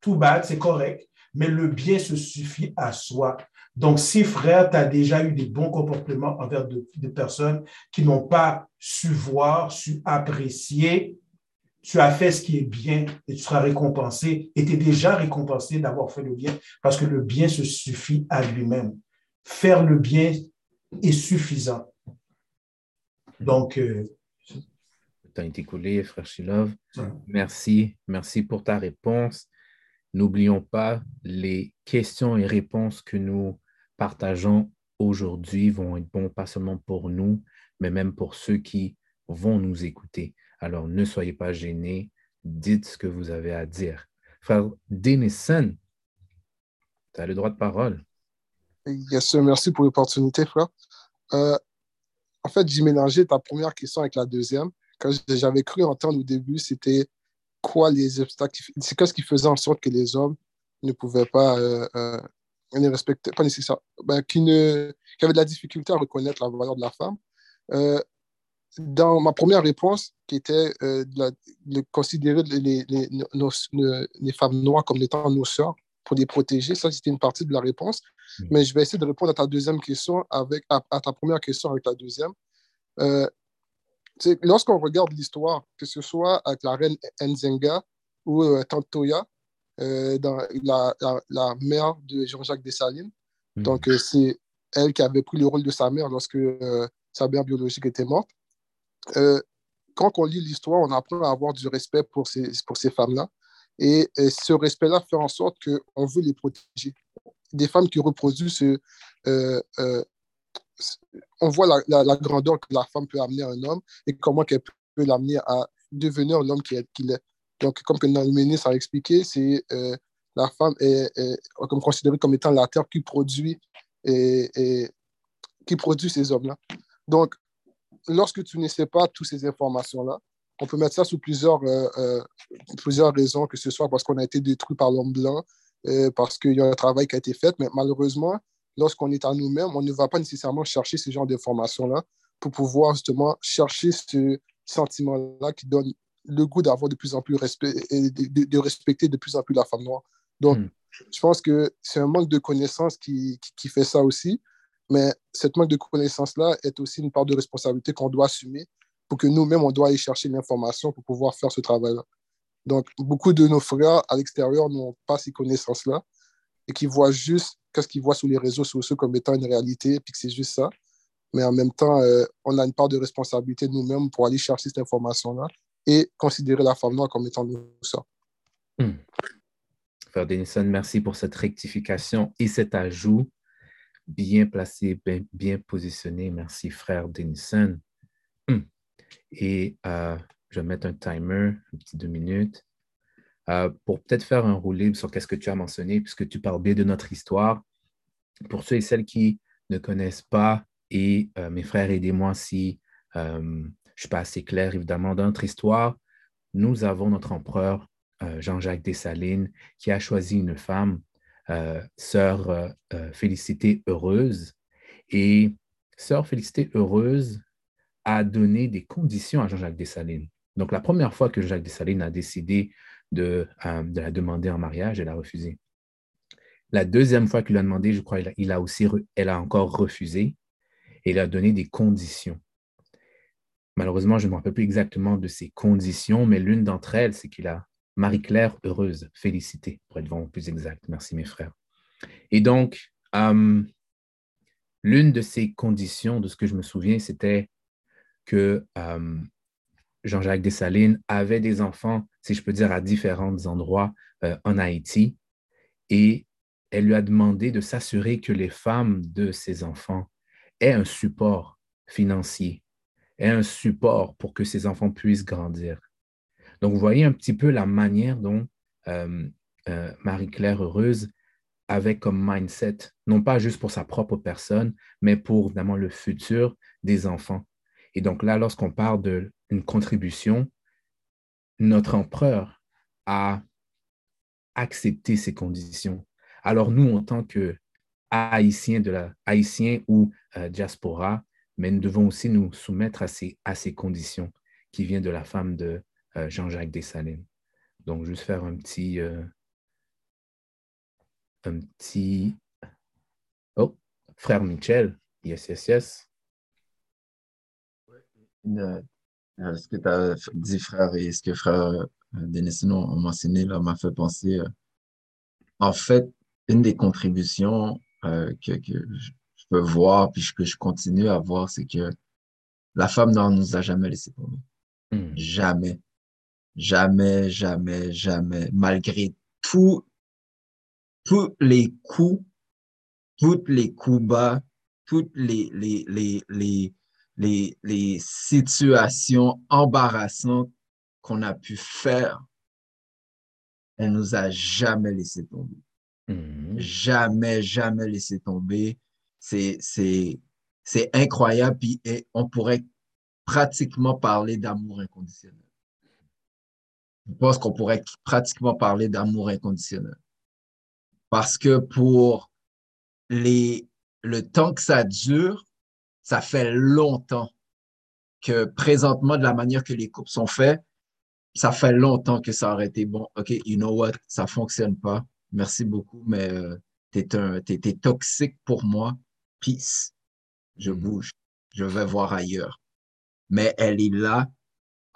tout bad, c'est correct, mais le bien se suffit à soi. Donc, si frère, tu as déjà eu des bons comportements envers des personnes qui n'ont pas su voir, su apprécier, tu as fait ce qui est bien et tu seras récompensé et tu es déjà récompensé d'avoir fait le bien parce que le bien se suffit à lui-même. Faire le bien est suffisant. Donc, euh, le temps est écoulé, frère Shilov. Merci. Merci pour ta réponse. N'oublions pas, les questions et réponses que nous partageons aujourd'hui vont être bons pas seulement pour nous, mais même pour ceux qui vont nous écouter. Alors, ne soyez pas gênés, dites ce que vous avez à dire. Frère Denison, tu as le droit de parole. Yes, merci pour l'opportunité, frère. Euh, en fait, j'ai mélangé ta première question avec la deuxième. Quand j'avais cru entendre au début, c'était quoi les obstacles, c'est qu'est-ce qui faisait en sorte que les hommes ne pouvaient pas, euh, euh, ne respectaient, pas nécessaire, ben, qui, ne, avaient de la difficulté à reconnaître la valeur de la femme. Euh, dans ma première réponse, qui était euh, de, considérer les, les, nos, les, femmes noires comme étant nos sœurs pour les protéger, ça c'était une partie de la réponse. Mm. Mais je vais essayer de répondre à ta deuxième question avec à, ta première question avec la deuxième. Euh, lorsqu'on regarde l'histoire, que ce soit avec la reine Nzenga ou euh, Tantoya, dans la, la, la, mère de Jean-Jacques Dessalines, mm. donc c'est elle qui avait pris le rôle de sa mère lorsque sa mère biologique était morte. Quand on lit l'histoire, on apprend à avoir du respect pour ces, pour ces femmes-là. Et, ce respect-là fait en sorte qu'on veut les protéger. Des femmes qui reproduisent euh, euh, on voit la, la, grandeur que la femme peut amener à un homme et comment elle peut l'amener à devenir l'homme qu'il est. Donc, comme le ministre a expliqué, c'est euh, la femme est, comme considérée comme étant la terre qui produit et qui produit ces hommes-là. Donc, lorsque tu ne sais pas toutes ces informations-là, on peut mettre ça sous plusieurs, euh, euh, plusieurs raisons, que ce soit parce qu'on a été détruit par l'homme blanc, parce qu'il y a un travail qui a été fait, mais malheureusement, lorsqu'on est à nous-mêmes, on ne va pas nécessairement chercher ce genre d'informations-là pour pouvoir justement chercher ce sentiment-là qui donne le goût d'avoir de plus en plus respect et de, respecter de plus en plus la femme noire. Donc, hmm. je pense que c'est un manque de connaissances qui, qui, fait ça aussi, mais cette manque de connaissances-là est aussi une part de responsabilité qu'on doit assumer pour que nous-mêmes, on doit aller chercher l'information pour pouvoir faire ce travail-là. Donc, beaucoup de nos frères à l'extérieur n'ont pas ces connaissances-là et qui voient juste qu'est-ce qu'ils voient sur les réseaux sociaux comme étant une réalité, puis que c'est juste ça. Mais en même temps, euh, on a une part de responsabilité nous-mêmes pour aller chercher cette information-là et considérer la femme noire comme étant nous ça. Hmm. Frère Denison, merci pour cette rectification et cet ajout bien placé, bien, positionné. Merci, frère Denison. Hmm. Et euh, je vais mettre un timer, un petit deux minutes. Euh, pour peut-être faire un roulé sur qu'est-ce que tu as mentionné, puisque tu parles bien de notre histoire. Pour ceux et celles qui ne connaissent pas, et euh, mes frères, aidez-moi si je ne suis pas assez clair, évidemment, dans notre histoire, nous avons notre empereur, Jean-Jacques Dessalines, qui a choisi une femme, sœur Félicité Heureuse. Et sœur Félicité Heureuse a donné des conditions à Jean-Jacques Dessalines. Donc, la première fois que Jacques Dessalines a décidé de, euh, de la demander en mariage, elle a refusé. La deuxième fois qu'il l'a demandé, je crois, il a aussi, elle a encore refusé et il a donné des conditions. Malheureusement, je ne me rappelle plus exactement de ces conditions, mais l'une d'entre elles, c'est qu'il a Marie-Claire heureuse, félicité, pour être vraiment plus exact. Merci, mes frères. Et donc, euh, l'une de ces conditions, de ce que je me souviens, c'était que euh, Jean-Jacques Dessalines avait des enfants, si je peux dire, à différents endroits euh, en Haïti. Et elle lui a demandé de s'assurer que les femmes de ses enfants aient un support financier, aient un support pour que ses enfants puissent grandir. Donc, vous voyez un petit peu la manière dont euh, euh, Marie-Claire Heureuse avait comme mindset, non pas juste pour sa propre personne, mais pour vraiment le futur des enfants. Et donc là, lorsqu'on parle de une contribution, notre empereur a accepté ces conditions. Alors nous, en tant que haïtiens, ou euh, diaspora, mais nous devons aussi nous soumettre à ces, à ces conditions qui viennent de la femme de Jean-Jacques Dessalines. Donc, juste faire un petit, euh, un petit, oh, frère Michel, yes, yes, yes. Euh, ce que tu as dit, frère, et ce que frère Denis a mentionné là m'a fait penser. en fait, une des contributions que, que je peux voir, puis que je continue à voir, c'est que la femme ne nous a jamais laissé tomber. Hmm. Jamais. Jamais, jamais, jamais. Malgré tout, tous les coups, tous les coups bas, toutes les, les, les, les, les, les situations embarrassantes qu'on a pu faire, elle nous a jamais laissé tomber. Hmm. Jamais, jamais laissé tomber. C'est, c'est, c'est incroyable. Puis et on pourrait pratiquement parler d'amour inconditionnel. Je pense qu'on pourrait pratiquement parler d'amour inconditionnel. Parce que pour les, le temps que ça dure, ça fait longtemps que présentement, de la manière que les couples sont faits, ça fait longtemps que ça aurait été bon. OK, you know what, ça fonctionne pas. Merci beaucoup, mais euh, t'es es, toxique pour moi. Peace je mm-hmm. bouge, je vais voir ailleurs. Mais elle est là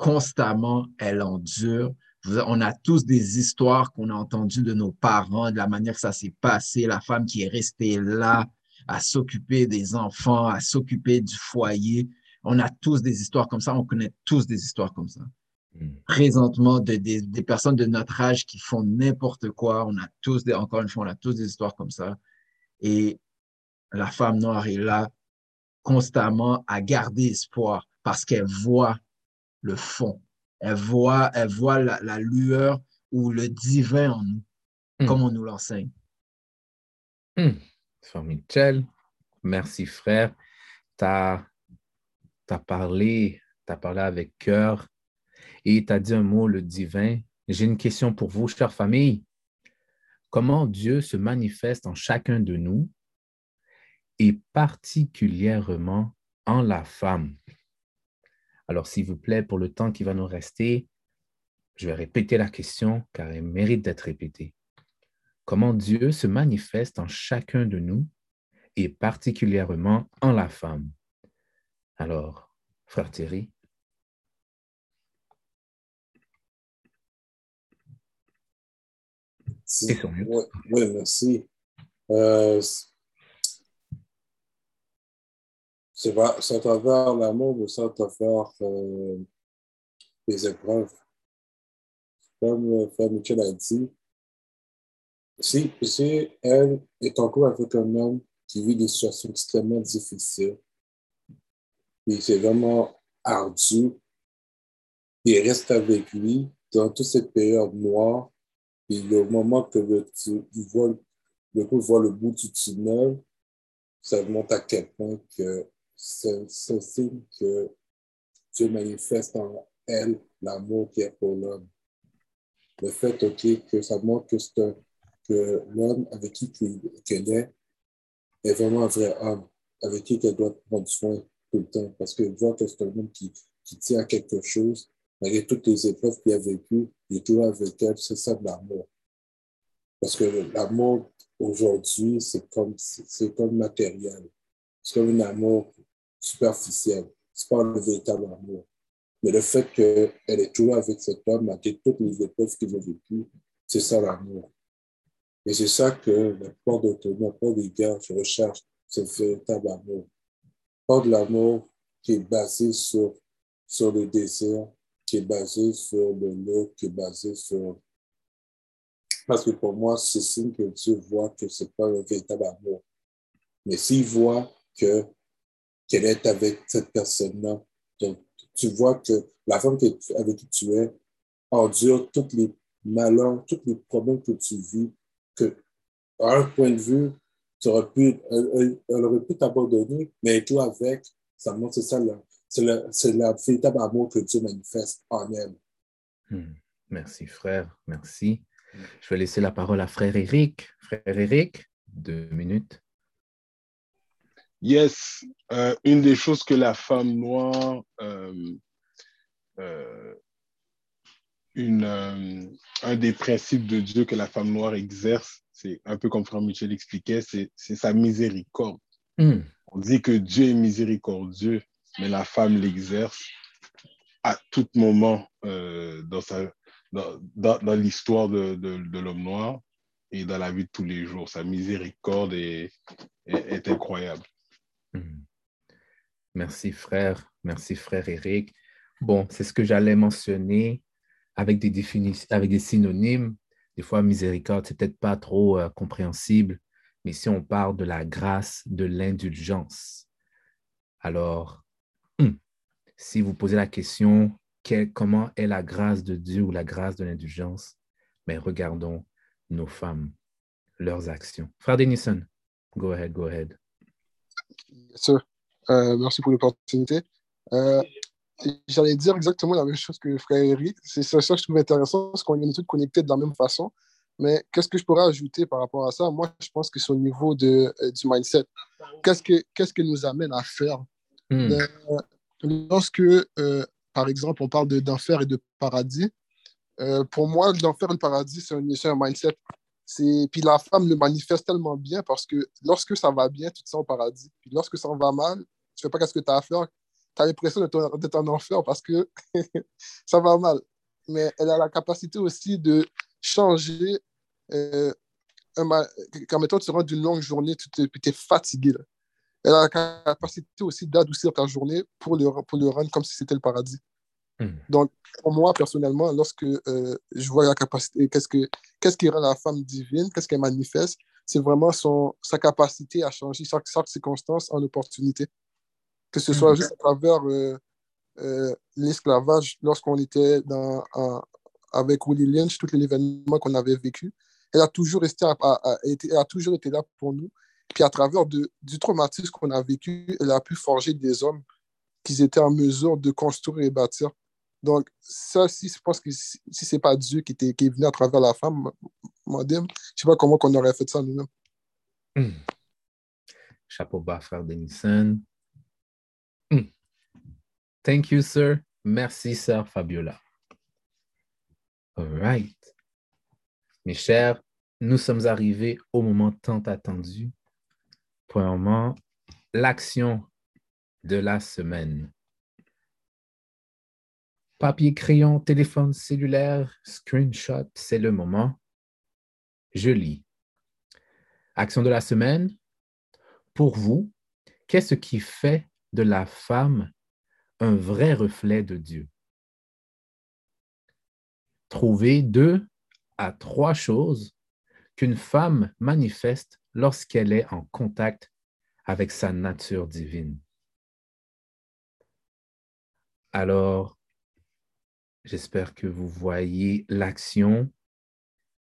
constamment, elle endure. On a tous des histoires qu'on a entendues de nos parents, de la manière que ça s'est passé, la femme qui est restée là à s'occuper des enfants, à s'occuper du foyer. On a tous des histoires comme ça, on connaît tous des histoires comme ça. Mm. Présentement, des, des, personnes de notre âge qui font n'importe quoi, on a tous, des, encore une fois, on a tous des histoires comme ça. Et la femme noire est là constamment à garder espoir parce qu'elle voit le fond. Elle voit, elle voit la, lueur ou le divin en nous, hmm. comme on nous l'enseigne. Mmh. Michel, merci frère. Tu as, parlé, as parlé avec cœur et tu as dit un mot, le divin. J'ai une question pour vous, chère famille. Comment Dieu se manifeste en chacun de nous et particulièrement en la femme? Alors, s'il vous plaît, pour le temps qui va nous rester, je vais répéter la question car elle mérite d'être répétée. Comment Dieu se manifeste en chacun de nous et particulièrement en la femme? Alors, frère Thierry. Oui, merci. Euh, c'est à travers l'amour ou c'est à travers les épreuves? Comme euh, Frère Michel a dit, si, si elle est en couple avec un homme qui vit des situations extrêmement difficiles, et c'est vraiment ardu, il reste avec lui dans toute cette période noire, et le moment que le, voit, le couple voit le bout du tunnel, ça montre à quel point que c'est un signe que Dieu manifeste en elle l'amour qui est pour l'homme. Le fait que ça montre que, l'homme avec qui qu'elle est est vraiment un vrai homme, avec qui elle doit prendre soin tout le temps, parce qu'elle voit que c'est un homme qui, qui tient à quelque chose, malgré toutes les épreuves qu'il a vécues, il est toujours avec elle, c'est ça de l'amour. Parce que l'amour aujourd'hui, c'est comme, c'est comme matériel. C'est comme un amour superficielle. Ce n'est pas le véritable amour. Mais le fait qu'elle est toujours avec cet homme, malgré toutes les épreuves qu'il a vécues, c'est ça l'amour. Et c'est ça que la porte de la porte des gars, je recherche, c'est le véritable amour. Pas de l'amour qui est basé sur, sur le désir, qui est basé sur le lot, qui est basé sur. Parce que pour moi, c'est signe que Dieu voit que ce n'est pas un véritable amour. Mais s'il voit que qu'elle est avec cette personne-là. Donc, tu vois que la femme avec qui tu es endure tous les malheurs, tous les problèmes que tu vis, que, à un point de vue, tu aurais pu, elle, aurait pu t'abandonner, mais toi avec, ça c'est ça, c'est le véritable amour que Dieu manifeste en elle. Hmm. Merci, frère. Merci. Je vais laisser la parole à frère Eric. Frère Eric, deux minutes. Yes, euh, une des choses que la femme noire, euh, euh, une, un des principes de Dieu que la femme noire exerce, c'est un peu comme Frère Michel expliquait, c'est sa miséricorde. Hmm. On dit que Dieu est miséricordieux, mais la femme l'exerce à tout moment dans, sa, dans, dans, l'histoire de, de, de l'homme noir et dans la vie de tous les jours. Sa miséricorde est, est, est incroyable. Hmm. Merci, frère. Merci, frère Eric. Bon, c'est ce que j'allais mentionner avec des définitions, avec des synonymes. Des fois, miséricorde, c'est peut-être pas trop euh, compréhensible, mais si on parle de la grâce, de l'indulgence, alors, hmm, si vous posez la question, comment est la grâce de Dieu ou la grâce de l'indulgence, mais ben, regardons nos femmes, leurs actions. Frère Denison, go ahead, go ahead. Yes, euh, merci pour l'opportunité. Euh, J'allais dire exactement la même chose que frère Eric. C'est ça, que je trouve intéressant, parce qu'on est tous connectés de la même façon. Mais qu'est-ce que je pourrais ajouter par rapport à ça? Moi, je pense que c'est au niveau de, euh, du mindset. Qu'est-ce que, qu'est-ce qui nous amène à faire? Hmm. Lorsque, par exemple, on parle d'enfer et de paradis, pour moi, l'enfer et le paradis, c'est un, un, mindset. Puis la femme le manifeste tellement bien parce que lorsque ça va bien, tu te sens au paradis. Puis lorsque ça va mal, tu fais pas ce que tu as à faire, tu as l'impression d'être en enfer parce que ça va mal. Mais elle a la capacité aussi de changer. Euh, quand mettons, tu rentres d'une longue journée, tu es, fatigué. Elle a la capacité aussi d'adoucir ta journée pour le rendre comme si c'était le paradis. Hmm. Donc, pour moi, personnellement, lorsque euh, je vois la capacité, qu'est-ce, que, qu'est-ce qui rend la femme divine, qu'est-ce qu'elle manifeste, c'est vraiment son, sa capacité à changer chaque, chaque circonstance en opportunité que ce soit mm. juste à travers euh, euh, l'esclavage, lorsqu'on était dans, avec Willie Lynch, tous les événements qu'on avait vécu. Elle a toujours, resté elle a toujours été là pour nous. Puis à travers de, du traumatisme qu'on a vécu, elle a pu forger des hommes qui étaient en mesure de construire et bâtir. Donc, ça, si je pense pas Dieu qui, qui est venu à travers la femme, madame, je ne sais pas comment on aurait fait ça nous-mêmes. Chapeau bas, frère Denison. Hmm. Thank you, sir. Merci, sœur Fabiola. All right. Mes chers, nous sommes arrivés au moment tant attendu. Premièrement, l'action de la semaine. Papier, crayon, téléphone cellulaire, screenshot, c'est le moment. Je lis. Action de la semaine. Pour vous, qu'est-ce qui fait de la femme un vrai reflet de Dieu? Trouvez deux à trois choses qu'une femme manifeste lorsqu'elle est en contact avec sa nature divine. Alors, j'espère que vous voyez l'action.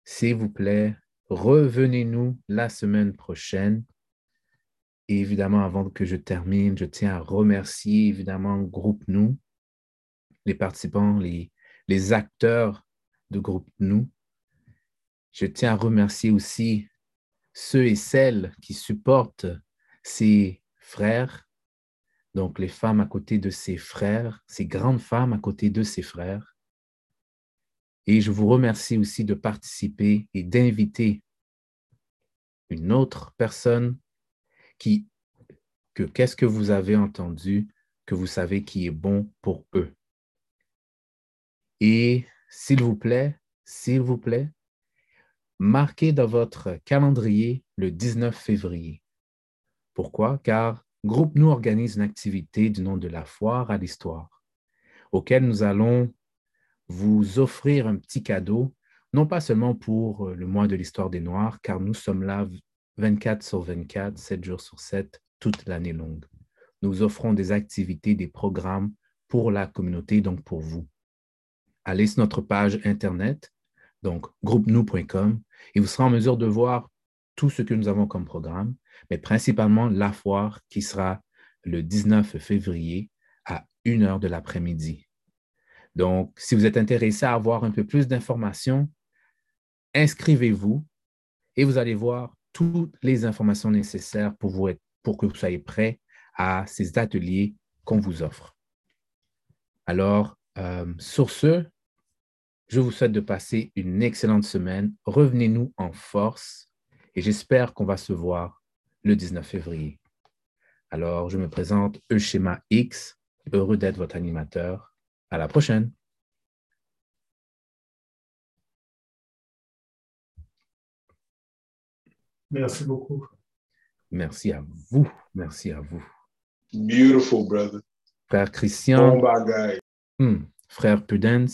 S'il vous plaît, revenez-nous la semaine prochaine et évidemment, avant que je termine, je tiens à remercier évidemment Groupe Nous, les participants, les, les acteurs de Groupe Nous. Je tiens à remercier aussi ceux et celles qui supportent ces frères, donc les femmes à côté de ces frères, ces grandes femmes à côté de ces frères. Et je vous remercie aussi de participer et d'inviter une autre personne qui, que qu'est-ce que vous avez entendu que vous savez qui est bon pour eux? Et s'il vous plaît, s'il vous plaît, marquez dans votre calendrier le 19 février. Pourquoi? Car Groupe Nous organise une activité du nom de la foire à l'histoire, auquel nous allons vous offrir un petit cadeau, non pas seulement pour le mois de l'histoire des Noirs, car nous sommes là 24 sur 24, 7 jours sur 7, toute l'année longue. Nous offrons des activités, des programmes pour la communauté, donc pour vous. Allez sur notre page Internet, donc groupe-nous.com, et vous serez en mesure de voir tout ce que nous avons comme programme, mais principalement la foire qui sera le 19 février à 1 heure de l'après-midi. Donc, si vous êtes intéressé à avoir un peu plus d'informations, inscrivez-vous et vous allez voir toutes les informations nécessaires pour, que vous soyez prêts à ces ateliers qu'on vous offre. Alors, euh, sur ce, je vous souhaite de passer une excellente semaine. Revenez-nous en force et j'espère qu'on va se voir le 19 février. Alors, je me présente Euschema X, heureux d'être votre animateur. À la prochaine. Merci beaucoup. Merci à vous. Merci à vous. Beautiful, brother. Frère Christian, Bon hmm, frère Pudence,